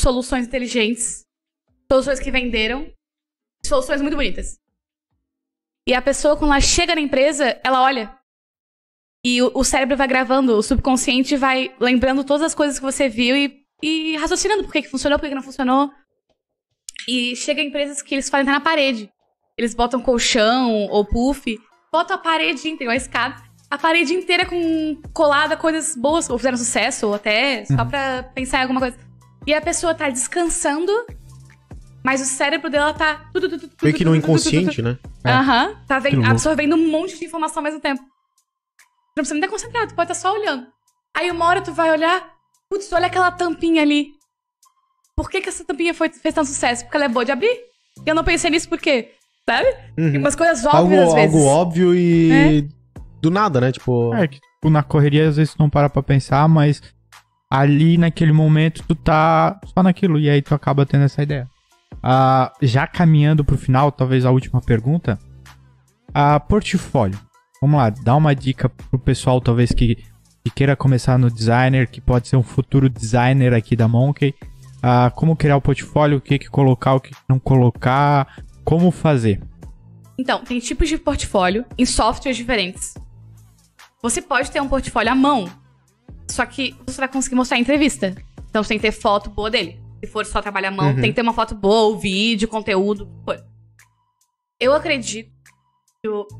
Soluções inteligentes. Soluções que venderam. Soluções muito bonitas. E a pessoa, quando ela chega na empresa, ela olha. E o, o cérebro vai gravando, o subconsciente vai lembrando todas as coisas que você viu e, e raciocinando por que, que funcionou, por que, que não funcionou. E chega em empresas que eles fazem até na parede. Eles botam colchão ou puff, botam a parede inteira, a escada, a parede inteira com colada coisas boas, ou fizeram sucesso, ou até só pra pensar em alguma coisa. E a pessoa tá descansando, mas o cérebro dela tá. tudo, tudo, tudo, Meio que tudo, no tudo, tudo, tudo, inconsciente, né? É. Aham. Tá absorvendo um monte de informação ao mesmo tempo. Tu não precisa nem estar concentrado, tu pode estar só olhando. Aí uma hora tu vai olhar, putz, olha aquela tampinha ali. Por que, que essa tampinha foi, fez tanto sucesso? Porque ela é boa de abrir? E eu não pensei nisso por quê? Sabe? Tem Uhum. umas coisas Algo, óbvias às vezes. algo óbvio e do nada, né? Tipo, É que tipo, na correria às vezes tu não para pra pensar, mas ali naquele momento tu tá só naquilo e aí tu acaba tendo essa ideia. Ah, já caminhando pro final, talvez a última pergunta. A portfólio. Vamos lá, dá uma dica pro pessoal talvez que, que queira começar no designer, que pode ser um futuro designer aqui da Monkey. Ah, como criar o portfólio, o que que colocar, o que que não colocar, como fazer. Então, tem tipos de portfólio em softwares diferentes. Você pode ter um portfólio à mão, só que você vai conseguir mostrar em entrevista. Então você tem que ter foto boa dele. Se for só trabalhar à mão, Uhum. tem que ter uma foto boa, o vídeo, conteúdo. Eu acredito,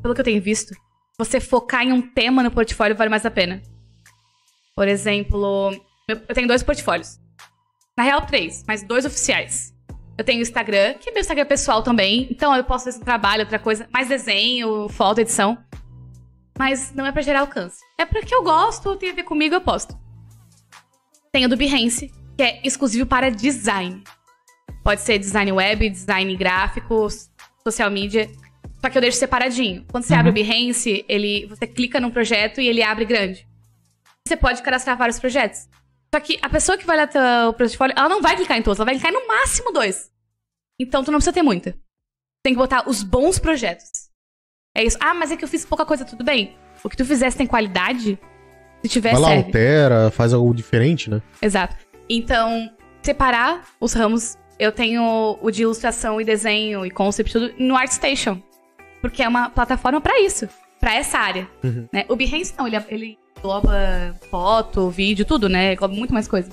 pelo que eu tenho visto, você focar em um tema no portfólio vale mais a pena. Por exemplo, eu tenho dois portfólios. Na real, três, mas dois oficiais. Eu tenho o Instagram, que é meu Instagram pessoal também. Então eu posso fazer esse trabalho, outra coisa, mais desenho, foto, edição. Mas não é pra gerar alcance. É porque eu gosto, tem a ver comigo, eu posto. Tenho o do Behance, que é exclusivo para design. Pode ser design web, design gráfico, social media. Só que eu deixo separadinho. Quando você Uhum. abre o Behance, ele, você clica num projeto e ele abre grande. Você pode cadastrar vários projetos. Só que a pessoa que vai olhar teu portfólio, ela não vai clicar em todos, ela vai clicar no máximo dois. Então tu não precisa ter muita. Tem que botar os bons projetos. É isso. Ah, mas é que eu fiz pouca coisa, tudo bem. O que tu fizesse tem qualidade, se tiver, Vai lá, serve. altera, faz algo diferente, né? Exato. Então, separar os ramos. Eu tenho o de ilustração e desenho e concept tudo no ArtStation. Porque é uma plataforma pra isso. Pra essa área. Uhum. Né? O Behance não, ele, ele engloba foto, vídeo, tudo, né? Engloba muito mais coisa.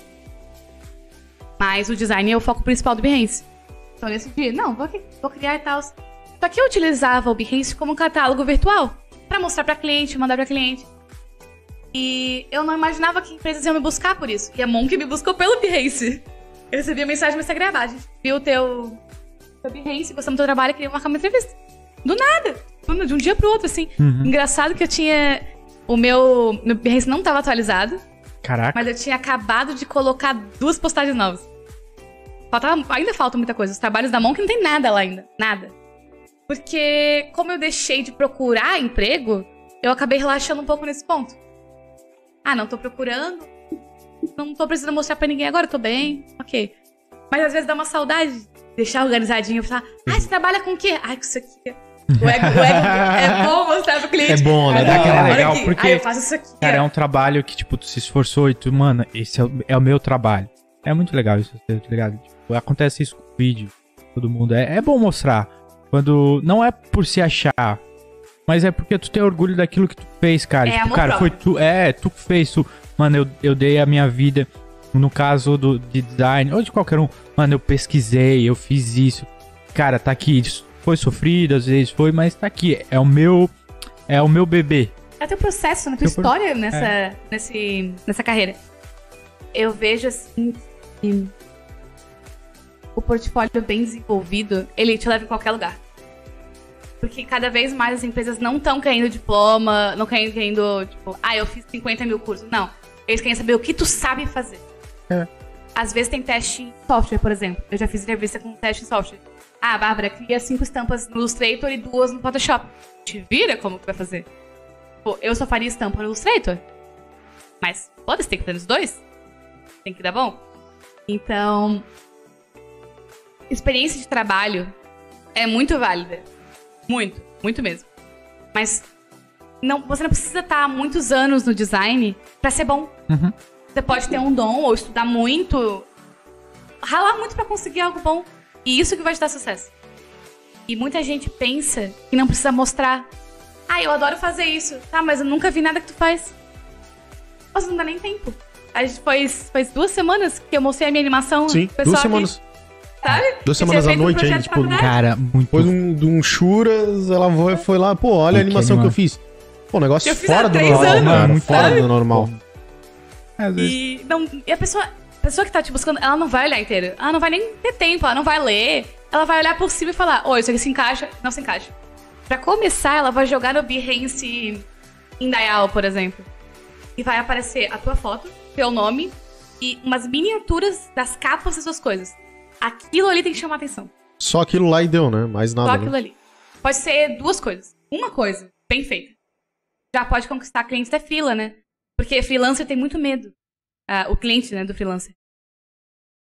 Mas o design é o foco principal do Behance. Então, nesse dia, não, vou, vou criar e tal. Só que eu utilizava o Behance como um catálogo virtual. Pra mostrar pra cliente, mandar pra cliente. E eu não imaginava que empresas iam me buscar por isso. E a Monk me buscou pelo Behance. Eu recebi a mensagem no Instagram, "Ah, a gente viu o teu, teu Behance, gostamos do teu trabalho, queria marcar uma entrevista. Do nada. De um dia pro outro, assim. Uhum. Engraçado que eu tinha... O meu, meu Behance não tava atualizado, Caraca. mas eu tinha acabado de colocar duas postagens novas. Faltava, ainda falta muita coisa. Os trabalhos da Monk não tem nada lá ainda. Nada. Porque como eu deixei de procurar emprego, eu acabei relaxando um pouco nesse ponto. Ah, não tô procurando. Não tô precisando mostrar pra ninguém agora, tô bem. Ok. Mas às vezes dá uma saudade de deixar organizadinho. Falar, ah, você trabalha com o quê? Ai, com isso aqui. O ego, o ego é bom mostrar pro cliente. É bom, né? Ah, Dá aquela- legal, aqui. porque, Ah, eu faço isso aqui. Cara, é um trabalho que, tipo, tu se esforçou e tu, mano, esse é o, é o meu trabalho. É muito legal isso, tá ligado? Tipo, acontece isso com o vídeo, todo mundo. É, é bom mostrar. Quando. Não é por se achar, mas é porque tu tem orgulho daquilo que tu fez, cara. É tipo, amor cara, foi próprio. tu. É, tu que fez, tu. Mano, eu, eu dei a minha vida. No caso do, de design, ou de qualquer um, mano, eu pesquisei, eu fiz isso. Cara, tá aqui. Isso Foi sofrido, às vezes foi, mas tá aqui. É o meu. É o meu bebê. É teu processo, né? Tua Teu pro- história nessa, nesse, nessa carreira. Eu vejo assim que o portfólio bem desenvolvido, ele te leva em qualquer lugar. Porque cada vez mais as empresas não estão querendo diploma, não querem querendo, tipo, ah, eu fiz 50 mil cursos. Não. Eles querem saber o que tu sabe fazer. É. Às vezes tem teste em software, por exemplo. Eu já fiz entrevista com teste em software. Ah, Bárbara, cria cinco estampas no Illustrator e duas no Photoshop. Te vira como que vai fazer. Pô, eu só faria estampa no Illustrator. Mas, foda-se, tem que ter nos dois. Tem que dar bom. Então, experiência de trabalho é muito válida. Muito, muito mesmo. Mas não, você não precisa estar há muitos anos no design pra ser bom. Uhum. Você pode ter um dom ou estudar muito, ralar muito pra conseguir algo bom. E isso que vai te dar sucesso. E muita gente pensa que não precisa mostrar. Ah, eu adoro fazer isso. Tá, mas eu nunca vi nada que tu faz. Nossa, não dá nem tempo. A gente faz, faz duas semanas que eu mostrei a minha animação. Sim, duas aqui, semanas. Sabe? Duas semanas à um noite de tipo. Cara, muito. Depois de um, de um Churas, ela foi, foi lá, pô, olha a Pô, que animação que eu fiz. Pô, um negócio fora do normal, anos, sabe? Fora do normal. Às vezes- E, não, e a pessoa, a pessoa que tá te buscando, ela não vai olhar inteiro. Ela não vai nem ter tempo, ela não vai ler. Ela vai olhar por cima e falar, oi, isso aqui se encaixa, não se encaixa. Pra começar, ela vai jogar no Behance em Dial, por exemplo. E vai aparecer a tua foto, teu nome e umas miniaturas das capas das suas coisas. Aquilo ali tem que chamar atenção. Só aquilo lá e deu, né? Mais Só nada, aquilo né? ali. Pode ser duas coisas. Uma coisa, bem feita. Já pode conquistar clientes da freela, né? Porque freelancer tem muito medo. Ah, o cliente, né, do freelancer.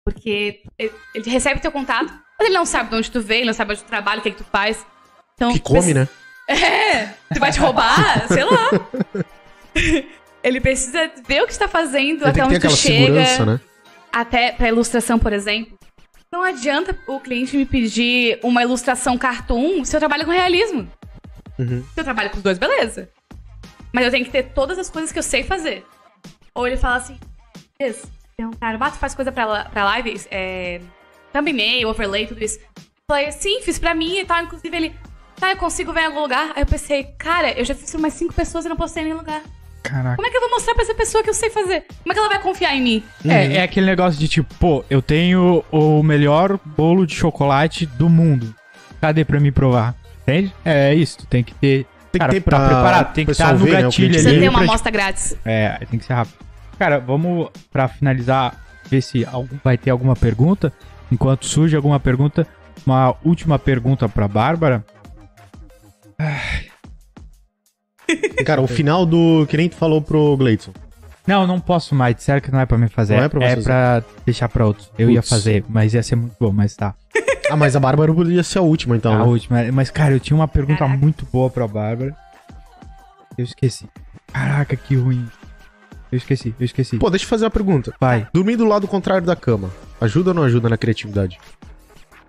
Porque ele, ele recebe teu contato, mas ele não sabe de onde tu veio, ele não sabe onde tu trabalha, o que, é que tu faz. Então, Que come, né? É, tu vai te roubar, sei lá. ele precisa ver o que tu tá fazendo, Tem até onde tu chega né? até pra ilustração, por exemplo. Não adianta o cliente me pedir uma ilustração cartoon se eu trabalho com realismo. Uhum. Se eu trabalho com os dois, beleza. Mas eu tenho que ter todas as coisas que eu sei fazer. Ou ele fala assim, "Yes", tem um cara, faz coisa pra, pra live, é, thumbnail, overlay, tudo isso. Eu falei, sim, fiz pra mim e tal. Inclusive ele, tá, eu consigo ver em algum lugar. Aí eu pensei, cara, eu já fiz pra umas cinco pessoas e não postei em nenhum lugar. Caraca. Como é que eu vou mostrar pra essa pessoa que eu sei fazer? Como é que ela vai confiar em mim? É, é aquele negócio de tipo, pô, eu tenho o melhor bolo de chocolate do mundo. Cadê pra me provar? Entende? É isso, tu tem que ter. Tem cara, que ter pra, pra preparar, tem que estar no ver, né, gatilho Precisa ali. ter uma pra, amostra grátis. É, tem que ser rápido. Cara, vamos pra finalizar, ver se algum, vai ter alguma pergunta. Enquanto surge alguma pergunta, uma última pergunta pra Bárbara. Cara, o final do. Que nem tu falou pro Gleidson. Não, não posso mais, disseram que não é pra mim fazer. Não é pra você é pra deixar pra outros. Eu ia fazer, mas ia ser muito bom, mas tá. Ah, mas a Bárbara podia ser a última, então. a né? última. Mas, cara, eu tinha uma pergunta Caraca. muito boa pra Bárbara. Eu esqueci. Caraca, que ruim. Eu esqueci, eu esqueci. Pô, deixa eu fazer uma pergunta. Vai. Dormir do lado contrário da cama, ajuda ou não ajuda na criatividade?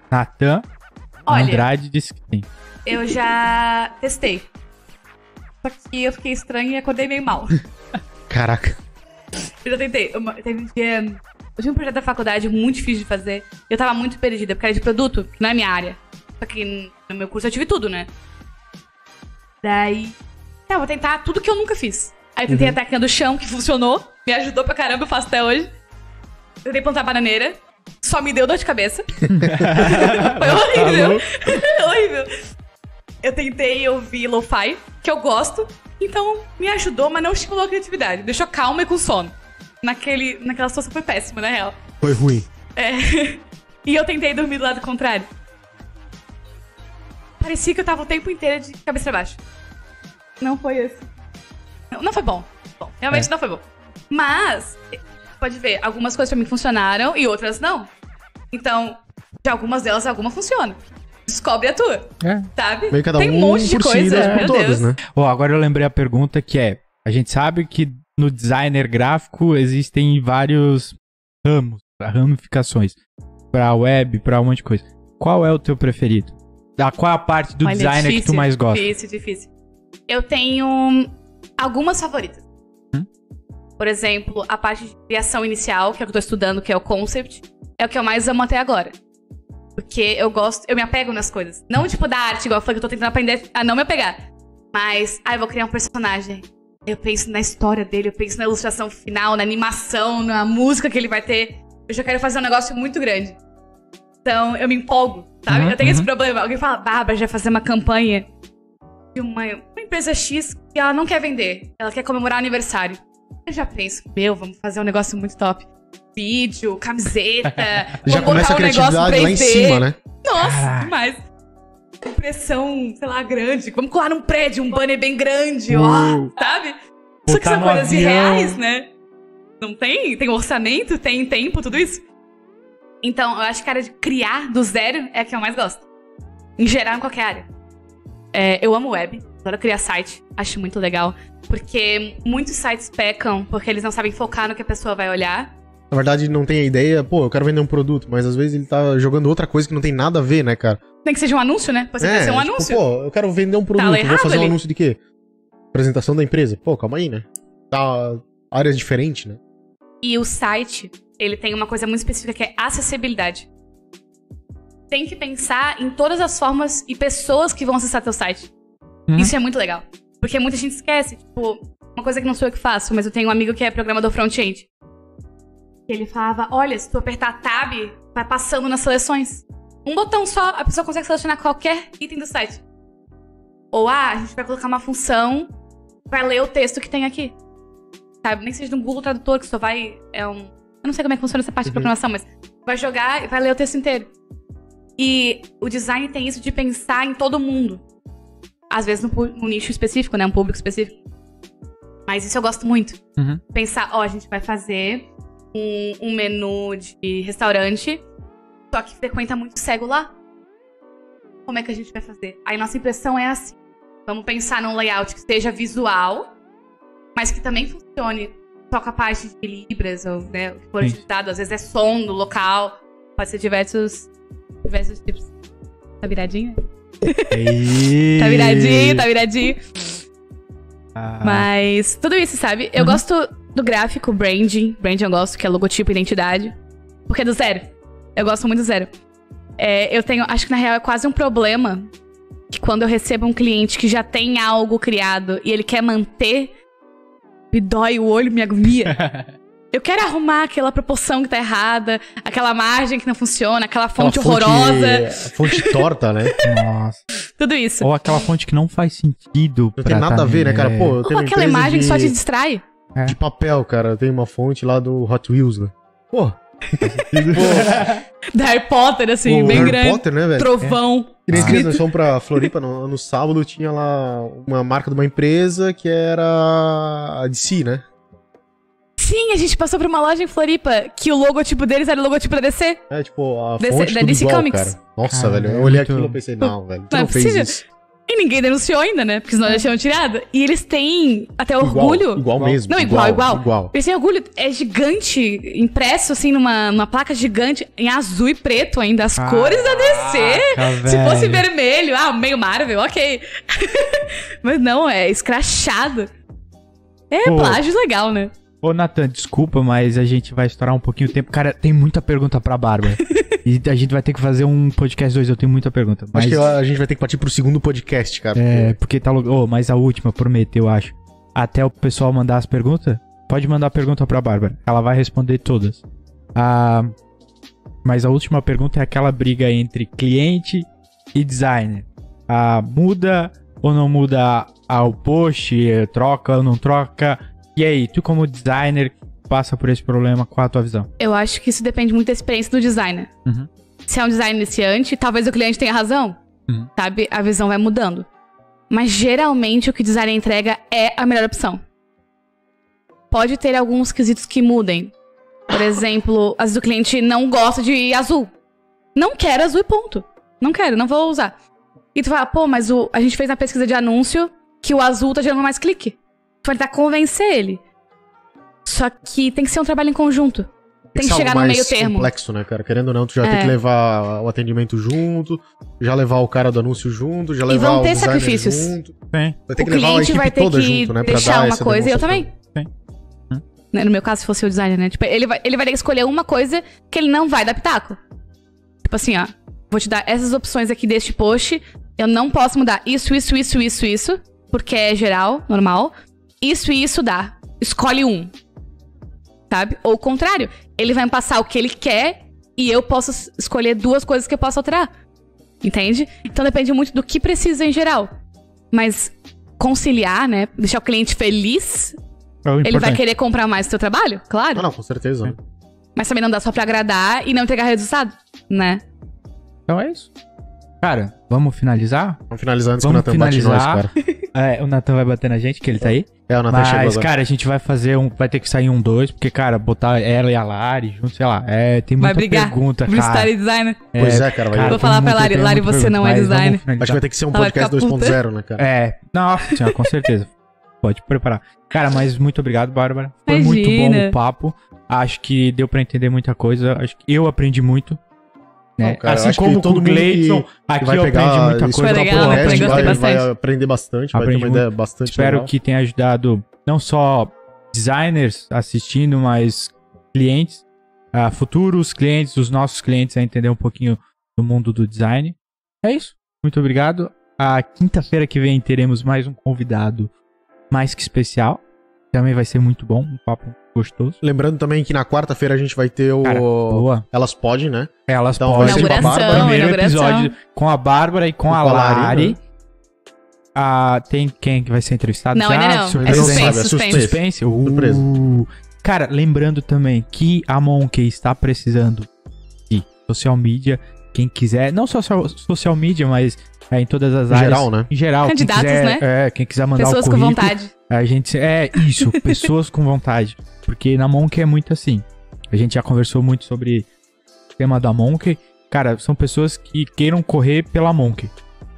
Natan Olha, Andrade disse que tem. eu já testei. Só que eu fiquei estranha e acordei meio mal. Caraca. Eu já tentei. Uma- teve um dia. Eu tinha um projeto da faculdade muito difícil de fazer. Eu tava muito perdida, porque era de produto, que não é minha área. Só que no meu curso eu tive tudo, né? Daí. Eu vou tentar tudo que eu nunca fiz. Aí eu tentei a técnica do chão, que funcionou. Me ajudou pra caramba, eu faço até hoje. Tentei plantar bananeira. Só me deu dor de cabeça. Foi horrível. horrível. Eu tentei ouvir lo-fi, que eu gosto. Então, me ajudou, mas não estimulou a criatividade. Deixou calma e com sono. Naquele, naquela situação foi péssimo, na real. Foi ruim. É. e eu tentei dormir do lado contrário. Parecia que eu tava o tempo inteiro de cabeça pra baixo. Não foi esse. Não, não foi bom. Bom, realmente É. não foi bom. Mas, pode ver, algumas coisas pra mim funcionaram e outras não. Então, de algumas delas, alguma funciona. Descobre a tua, É. sabe? Meio cada Tem um um monte de por si, coisa, Deus por Deus. né? Ó, agora eu lembrei a pergunta que é: a gente sabe que no designer gráfico existem vários ramos, ramificações para web, para um monte de coisa. Qual é o teu preferido? Da qual é a parte do Olha, designer que tu difícil, mais gosta? Difícil, difícil. Eu tenho algumas favoritas. Hum? Por exemplo, a parte de criação inicial, que é o que eu tô estudando, que é o concept, é o que eu mais amo até agora. Porque eu gosto, eu me apego nas coisas. Não tipo da arte, igual eu falei que eu tô tentando aprender a não me apegar. Mas, ah, eu vou criar um personagem. Eu penso na história dele, eu penso na ilustração final, na animação, na música que ele vai ter. Eu já quero fazer um negócio muito grande. Então, eu me empolgo, sabe? Uhum, eu tenho esse uhum. problema. Alguém fala, Bárbara, já fazer uma campanha de uma, uma empresa X que ela não quer vender. Ela quer comemorar aniversário. Eu já penso, meu, vamos fazer um negócio muito top. Vídeo, camiseta. Já vamos começa a botar um negócio criatividade lá em 3D. cima, né? Nossa, Caraca. demais. Impressão, sei lá, grande. Vamos colar num prédio, um banner bem grande, ó, Uou. sabe? Só que são coisas avião. irreais, né? Não tem? Tem orçamento, tem tempo, tudo isso. Então, eu acho que a área de criar do zero é a que eu mais gosto. Em geral, em qualquer área. É, eu amo web, adoro criar site, acho muito legal. Porque muitos sites pecam porque eles não sabem focar no que a pessoa vai olhar. Na verdade, não tem a ideia, pô, eu quero vender um produto, mas às vezes ele tá jogando outra coisa que não tem nada a ver, né, cara? Tem que seja um anúncio, né? Pode ser um tipo, anúncio. Tá pô, eu quero vender um produto, errado vou fazer um ali. anúncio de quê? Apresentação da empresa. Pô, calma aí, né? Tá áreas diferentes, né? E o site, ele tem uma coisa muito específica que é acessibilidade. Tem que pensar em todas as formas e pessoas que vão acessar teu site. Uhum. Isso é muito legal. Porque muita gente esquece. Tipo, uma coisa que não sou eu que faço, mas eu tenho um amigo que é programador front-end. E ele falava: olha, se tu apertar tab, vai passando nas seleções. Um botão só, a pessoa consegue selecionar qualquer item do site. Ou, ah, a gente vai colocar uma função, vai ler o texto que tem aqui. Sabe? Nem que seja no Google Tradutor, que só vai. É um. Eu não sei como é que funciona essa parte de Uhum. programação, mas vai jogar e vai ler o texto inteiro. E o design tem isso de pensar em todo mundo. Às vezes num nicho específico, né? Um público específico. Mas isso eu gosto muito. Uhum. Pensar, ó, a gente vai fazer um, um menu de restaurante, só que frequenta muito cego lá. Como é que a gente vai fazer? Aí nossa impressão é assim. Vamos pensar num layout que seja visual, mas que também funcione só com a parte de libras, ou né, o que for utilizado. Às vezes é som no local, pode ser diversos, diversos tipos. Tá viradinho? Ei. Tá viradinho, tá viradinho. Ah, Mas tudo isso, sabe? Eu Uhum. gosto do gráfico, branding. Branding eu gosto, que é logotipo e identidade. Porque é do zero. Eu gosto muito do zero. É, eu tenho, acho que na real é quase um problema que quando eu recebo um cliente que já tem algo criado e ele quer manter, me dói o olho, me agonia. Eu quero arrumar aquela proporção que tá errada, aquela margem que não funciona, aquela fonte Aquela horrorosa, Fonte torta, né? Nossa. tudo isso. Ou aquela fonte que não faz sentido. Não pra tem nada tá a ver, né, cara? é. Pô, eu Ou tenho uma aquela imagem de, que só te distrai. De papel, cara. Tem uma fonte lá do Hot Wheels, né? Pô. Da Harry Potter, assim, Pô, bem Harry grande. Potter, né, velho? Trovão. Que nem Ah. nós fomos pra Floripa no, no sábado, tinha lá uma marca de uma empresa que era a DC, né? Sim, a gente passou por uma loja em Floripa que o logotipo deles era o logotipo da DC. É, tipo, a DC fonte da DC igual, Comics. cara. Nossa, velho, é eu olhei muito- aquilo e pensei, não, velho, tu Não é não fez possível. isso. E ninguém denunciou ainda, né? Porque senão já tinham tirado. E eles têm até orgulho. Igual, igual mesmo. Não, igual, igual. igual. Eles têm orgulho. É gigante, impresso assim numa, numa placa gigante, em azul e preto ainda. As cores da DC. Se fosse vermelho, ah, meio Marvel, ok. Mas não, é escrachado. É Pô. plágio legal, né? Ô, Nathan, desculpa, mas a gente vai estourar um pouquinho o tempo. Cara, tem muita pergunta pra Bárbara. e a gente vai ter que fazer um podcast 2. Eu tenho muita pergunta. Mas, Acho que a gente vai ter que partir pro segundo podcast, cara. É, porque tá louco. Ô, mas a última, prometeu, eu acho. Até o pessoal mandar as perguntas, pode mandar pergunta pra Bárbara. Ela vai responder todas. Ah, mas a última pergunta é aquela briga entre cliente e designer. Ah, muda ou não muda ao post? Troca ou não troca? E aí, tu como designer passa por esse problema, qual a tua visão? Eu acho que isso depende muito da experiência do designer. Uhum. Se é um design iniciante, talvez o cliente tenha razão. Uhum. Sabe? A visão vai mudando. Mas geralmente o que o designer entrega é a melhor opção. Pode ter alguns quesitos que mudem. Por exemplo, às vezes o cliente não gosta de azul. Não quer azul e ponto. Não quero, não vou usar. E tu fala, pô, mas o, a gente fez na pesquisa de anúncio que o azul tá gerando mais clique. Tu vai tentar convencer ele. Só que tem que ser um trabalho em conjunto. Tem que ser chegar algo no mais meio termo. complexo, né, cara? Querendo ou não, tu já tem É. que levar o atendimento junto, já levar o cara do anúncio junto, já levar vão o ter designer sacrifícios. junto. Tem. Vai ter o que levar a equipe vai ter toda que junto, né? Deixar uma coisa e eu também. Sim. Né, No meu caso, se fosse o designer, né? Tipo, ele vai, ele vai ter que escolher uma coisa que ele não vai dar pitaco. Tipo assim, ó. Vou te dar essas opções aqui deste post. Eu não posso mudar isso, isso, isso, isso, isso. Porque é geral, normal. Isso e isso dá. Escolhe um. Sabe? Ou o contrário. Ele vai me passar o que ele quer e eu posso escolher duas coisas que eu posso alterar. Entende? Então depende muito do que precisa em geral. Mas conciliar, né? Deixar o cliente feliz, É o ele vai querer comprar mais do seu trabalho? Claro. Ah, não, com certeza. Mas também não dá só pra agradar e não entregar resultado, né? Então é isso. Cara, vamos finalizar? Vamos finalizar antes Vamos que o Nathan bate em nós, finalizar. cara. É, o Nathan vai bater na gente, que ele tá aí. É, o Nathan chegou Mas, agora. cara, a gente vai fazer um. Vai ter que sair um dois, porque, cara, botar ela e a Lari junto, sei lá. É, tem muita Vai brigar. pergunta, cara. E designer. Pois é, cara, vai- cara, Vou falar pra Lari, Lari, você não é designer. Acho que vai ter que ser um Ela podcast ficar puta. 2.0, né, cara? É, nossa senhora, com certeza. Pode preparar. Cara, mas muito obrigado, Bárbara. Foi muito bom Imagina. o papo. Acho que deu pra entender muita coisa. Acho que eu aprendi muito. Né? Não, cara, assim como com todo o Gleidson, aqui vai eu pegar aprendi muita coisa. Foi legal, podcast, eu vai, gostei vai bastante. aprender bastante, vai Aprendi ter uma ideia bastante Espero legal. que tenha ajudado não só designers assistindo, mas clientes, ah, futuros clientes, os nossos clientes a entender um pouquinho do mundo do design. É isso. Muito obrigado. A quinta-feira que vem teremos mais um convidado mais que especial. Também vai ser muito bom, um papo gostoso. Lembrando também que na quarta-feira a gente vai ter o... Cara, boa. Elas Podem, né? Elas Então, podem vai ser com a Bárbara. primeiro episódio com a Bárbara e com, a com a Lari, Lari. né? Ah, tem quem que vai ser entrevistado? Não, já? ainda não. Surpresa. É suspense, sabe, é suspense. Suspense? Uh. Surpresa. Cara, lembrando também que a Monkey está precisando de social media. Quem quiser, não só so- social media, mas é, em todas as Em áreas. geral, né? Em geral. Candidatos, quem quiser, né? É, quem quiser mandar Pessoas o com currículo. vontade. A gente, é isso, pessoas com vontade. Porque na Monkey é muito assim. A gente já conversou muito sobre o tema da Monkey. Cara, são pessoas que queiram correr pela Monkey.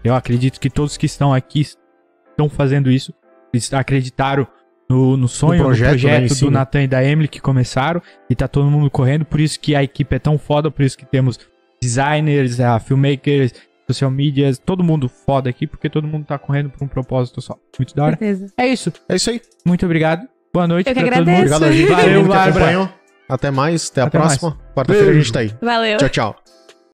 Eu acredito que todos que estão aqui estão fazendo isso. Eles acreditaram no, no sonho, no projeto, projeto, né, si, do? Nathan e da Emily que começaram. E tá todo mundo correndo. Por isso que a equipe é tão foda. Por isso que temos designers, ah, filmmakers, social medias. Todo mundo foda aqui. Porque todo mundo tá correndo por um propósito só. Muito da hora. Certeza. É isso. É isso aí. Muito obrigado. Boa noite Eu que pra todo mundo. agradeço. Obrigado a gente, Valeu, que acompanhou. Até mais, até a Até próxima. Quarta-feira a gente tá aí. Valeu. Tchau, tchau.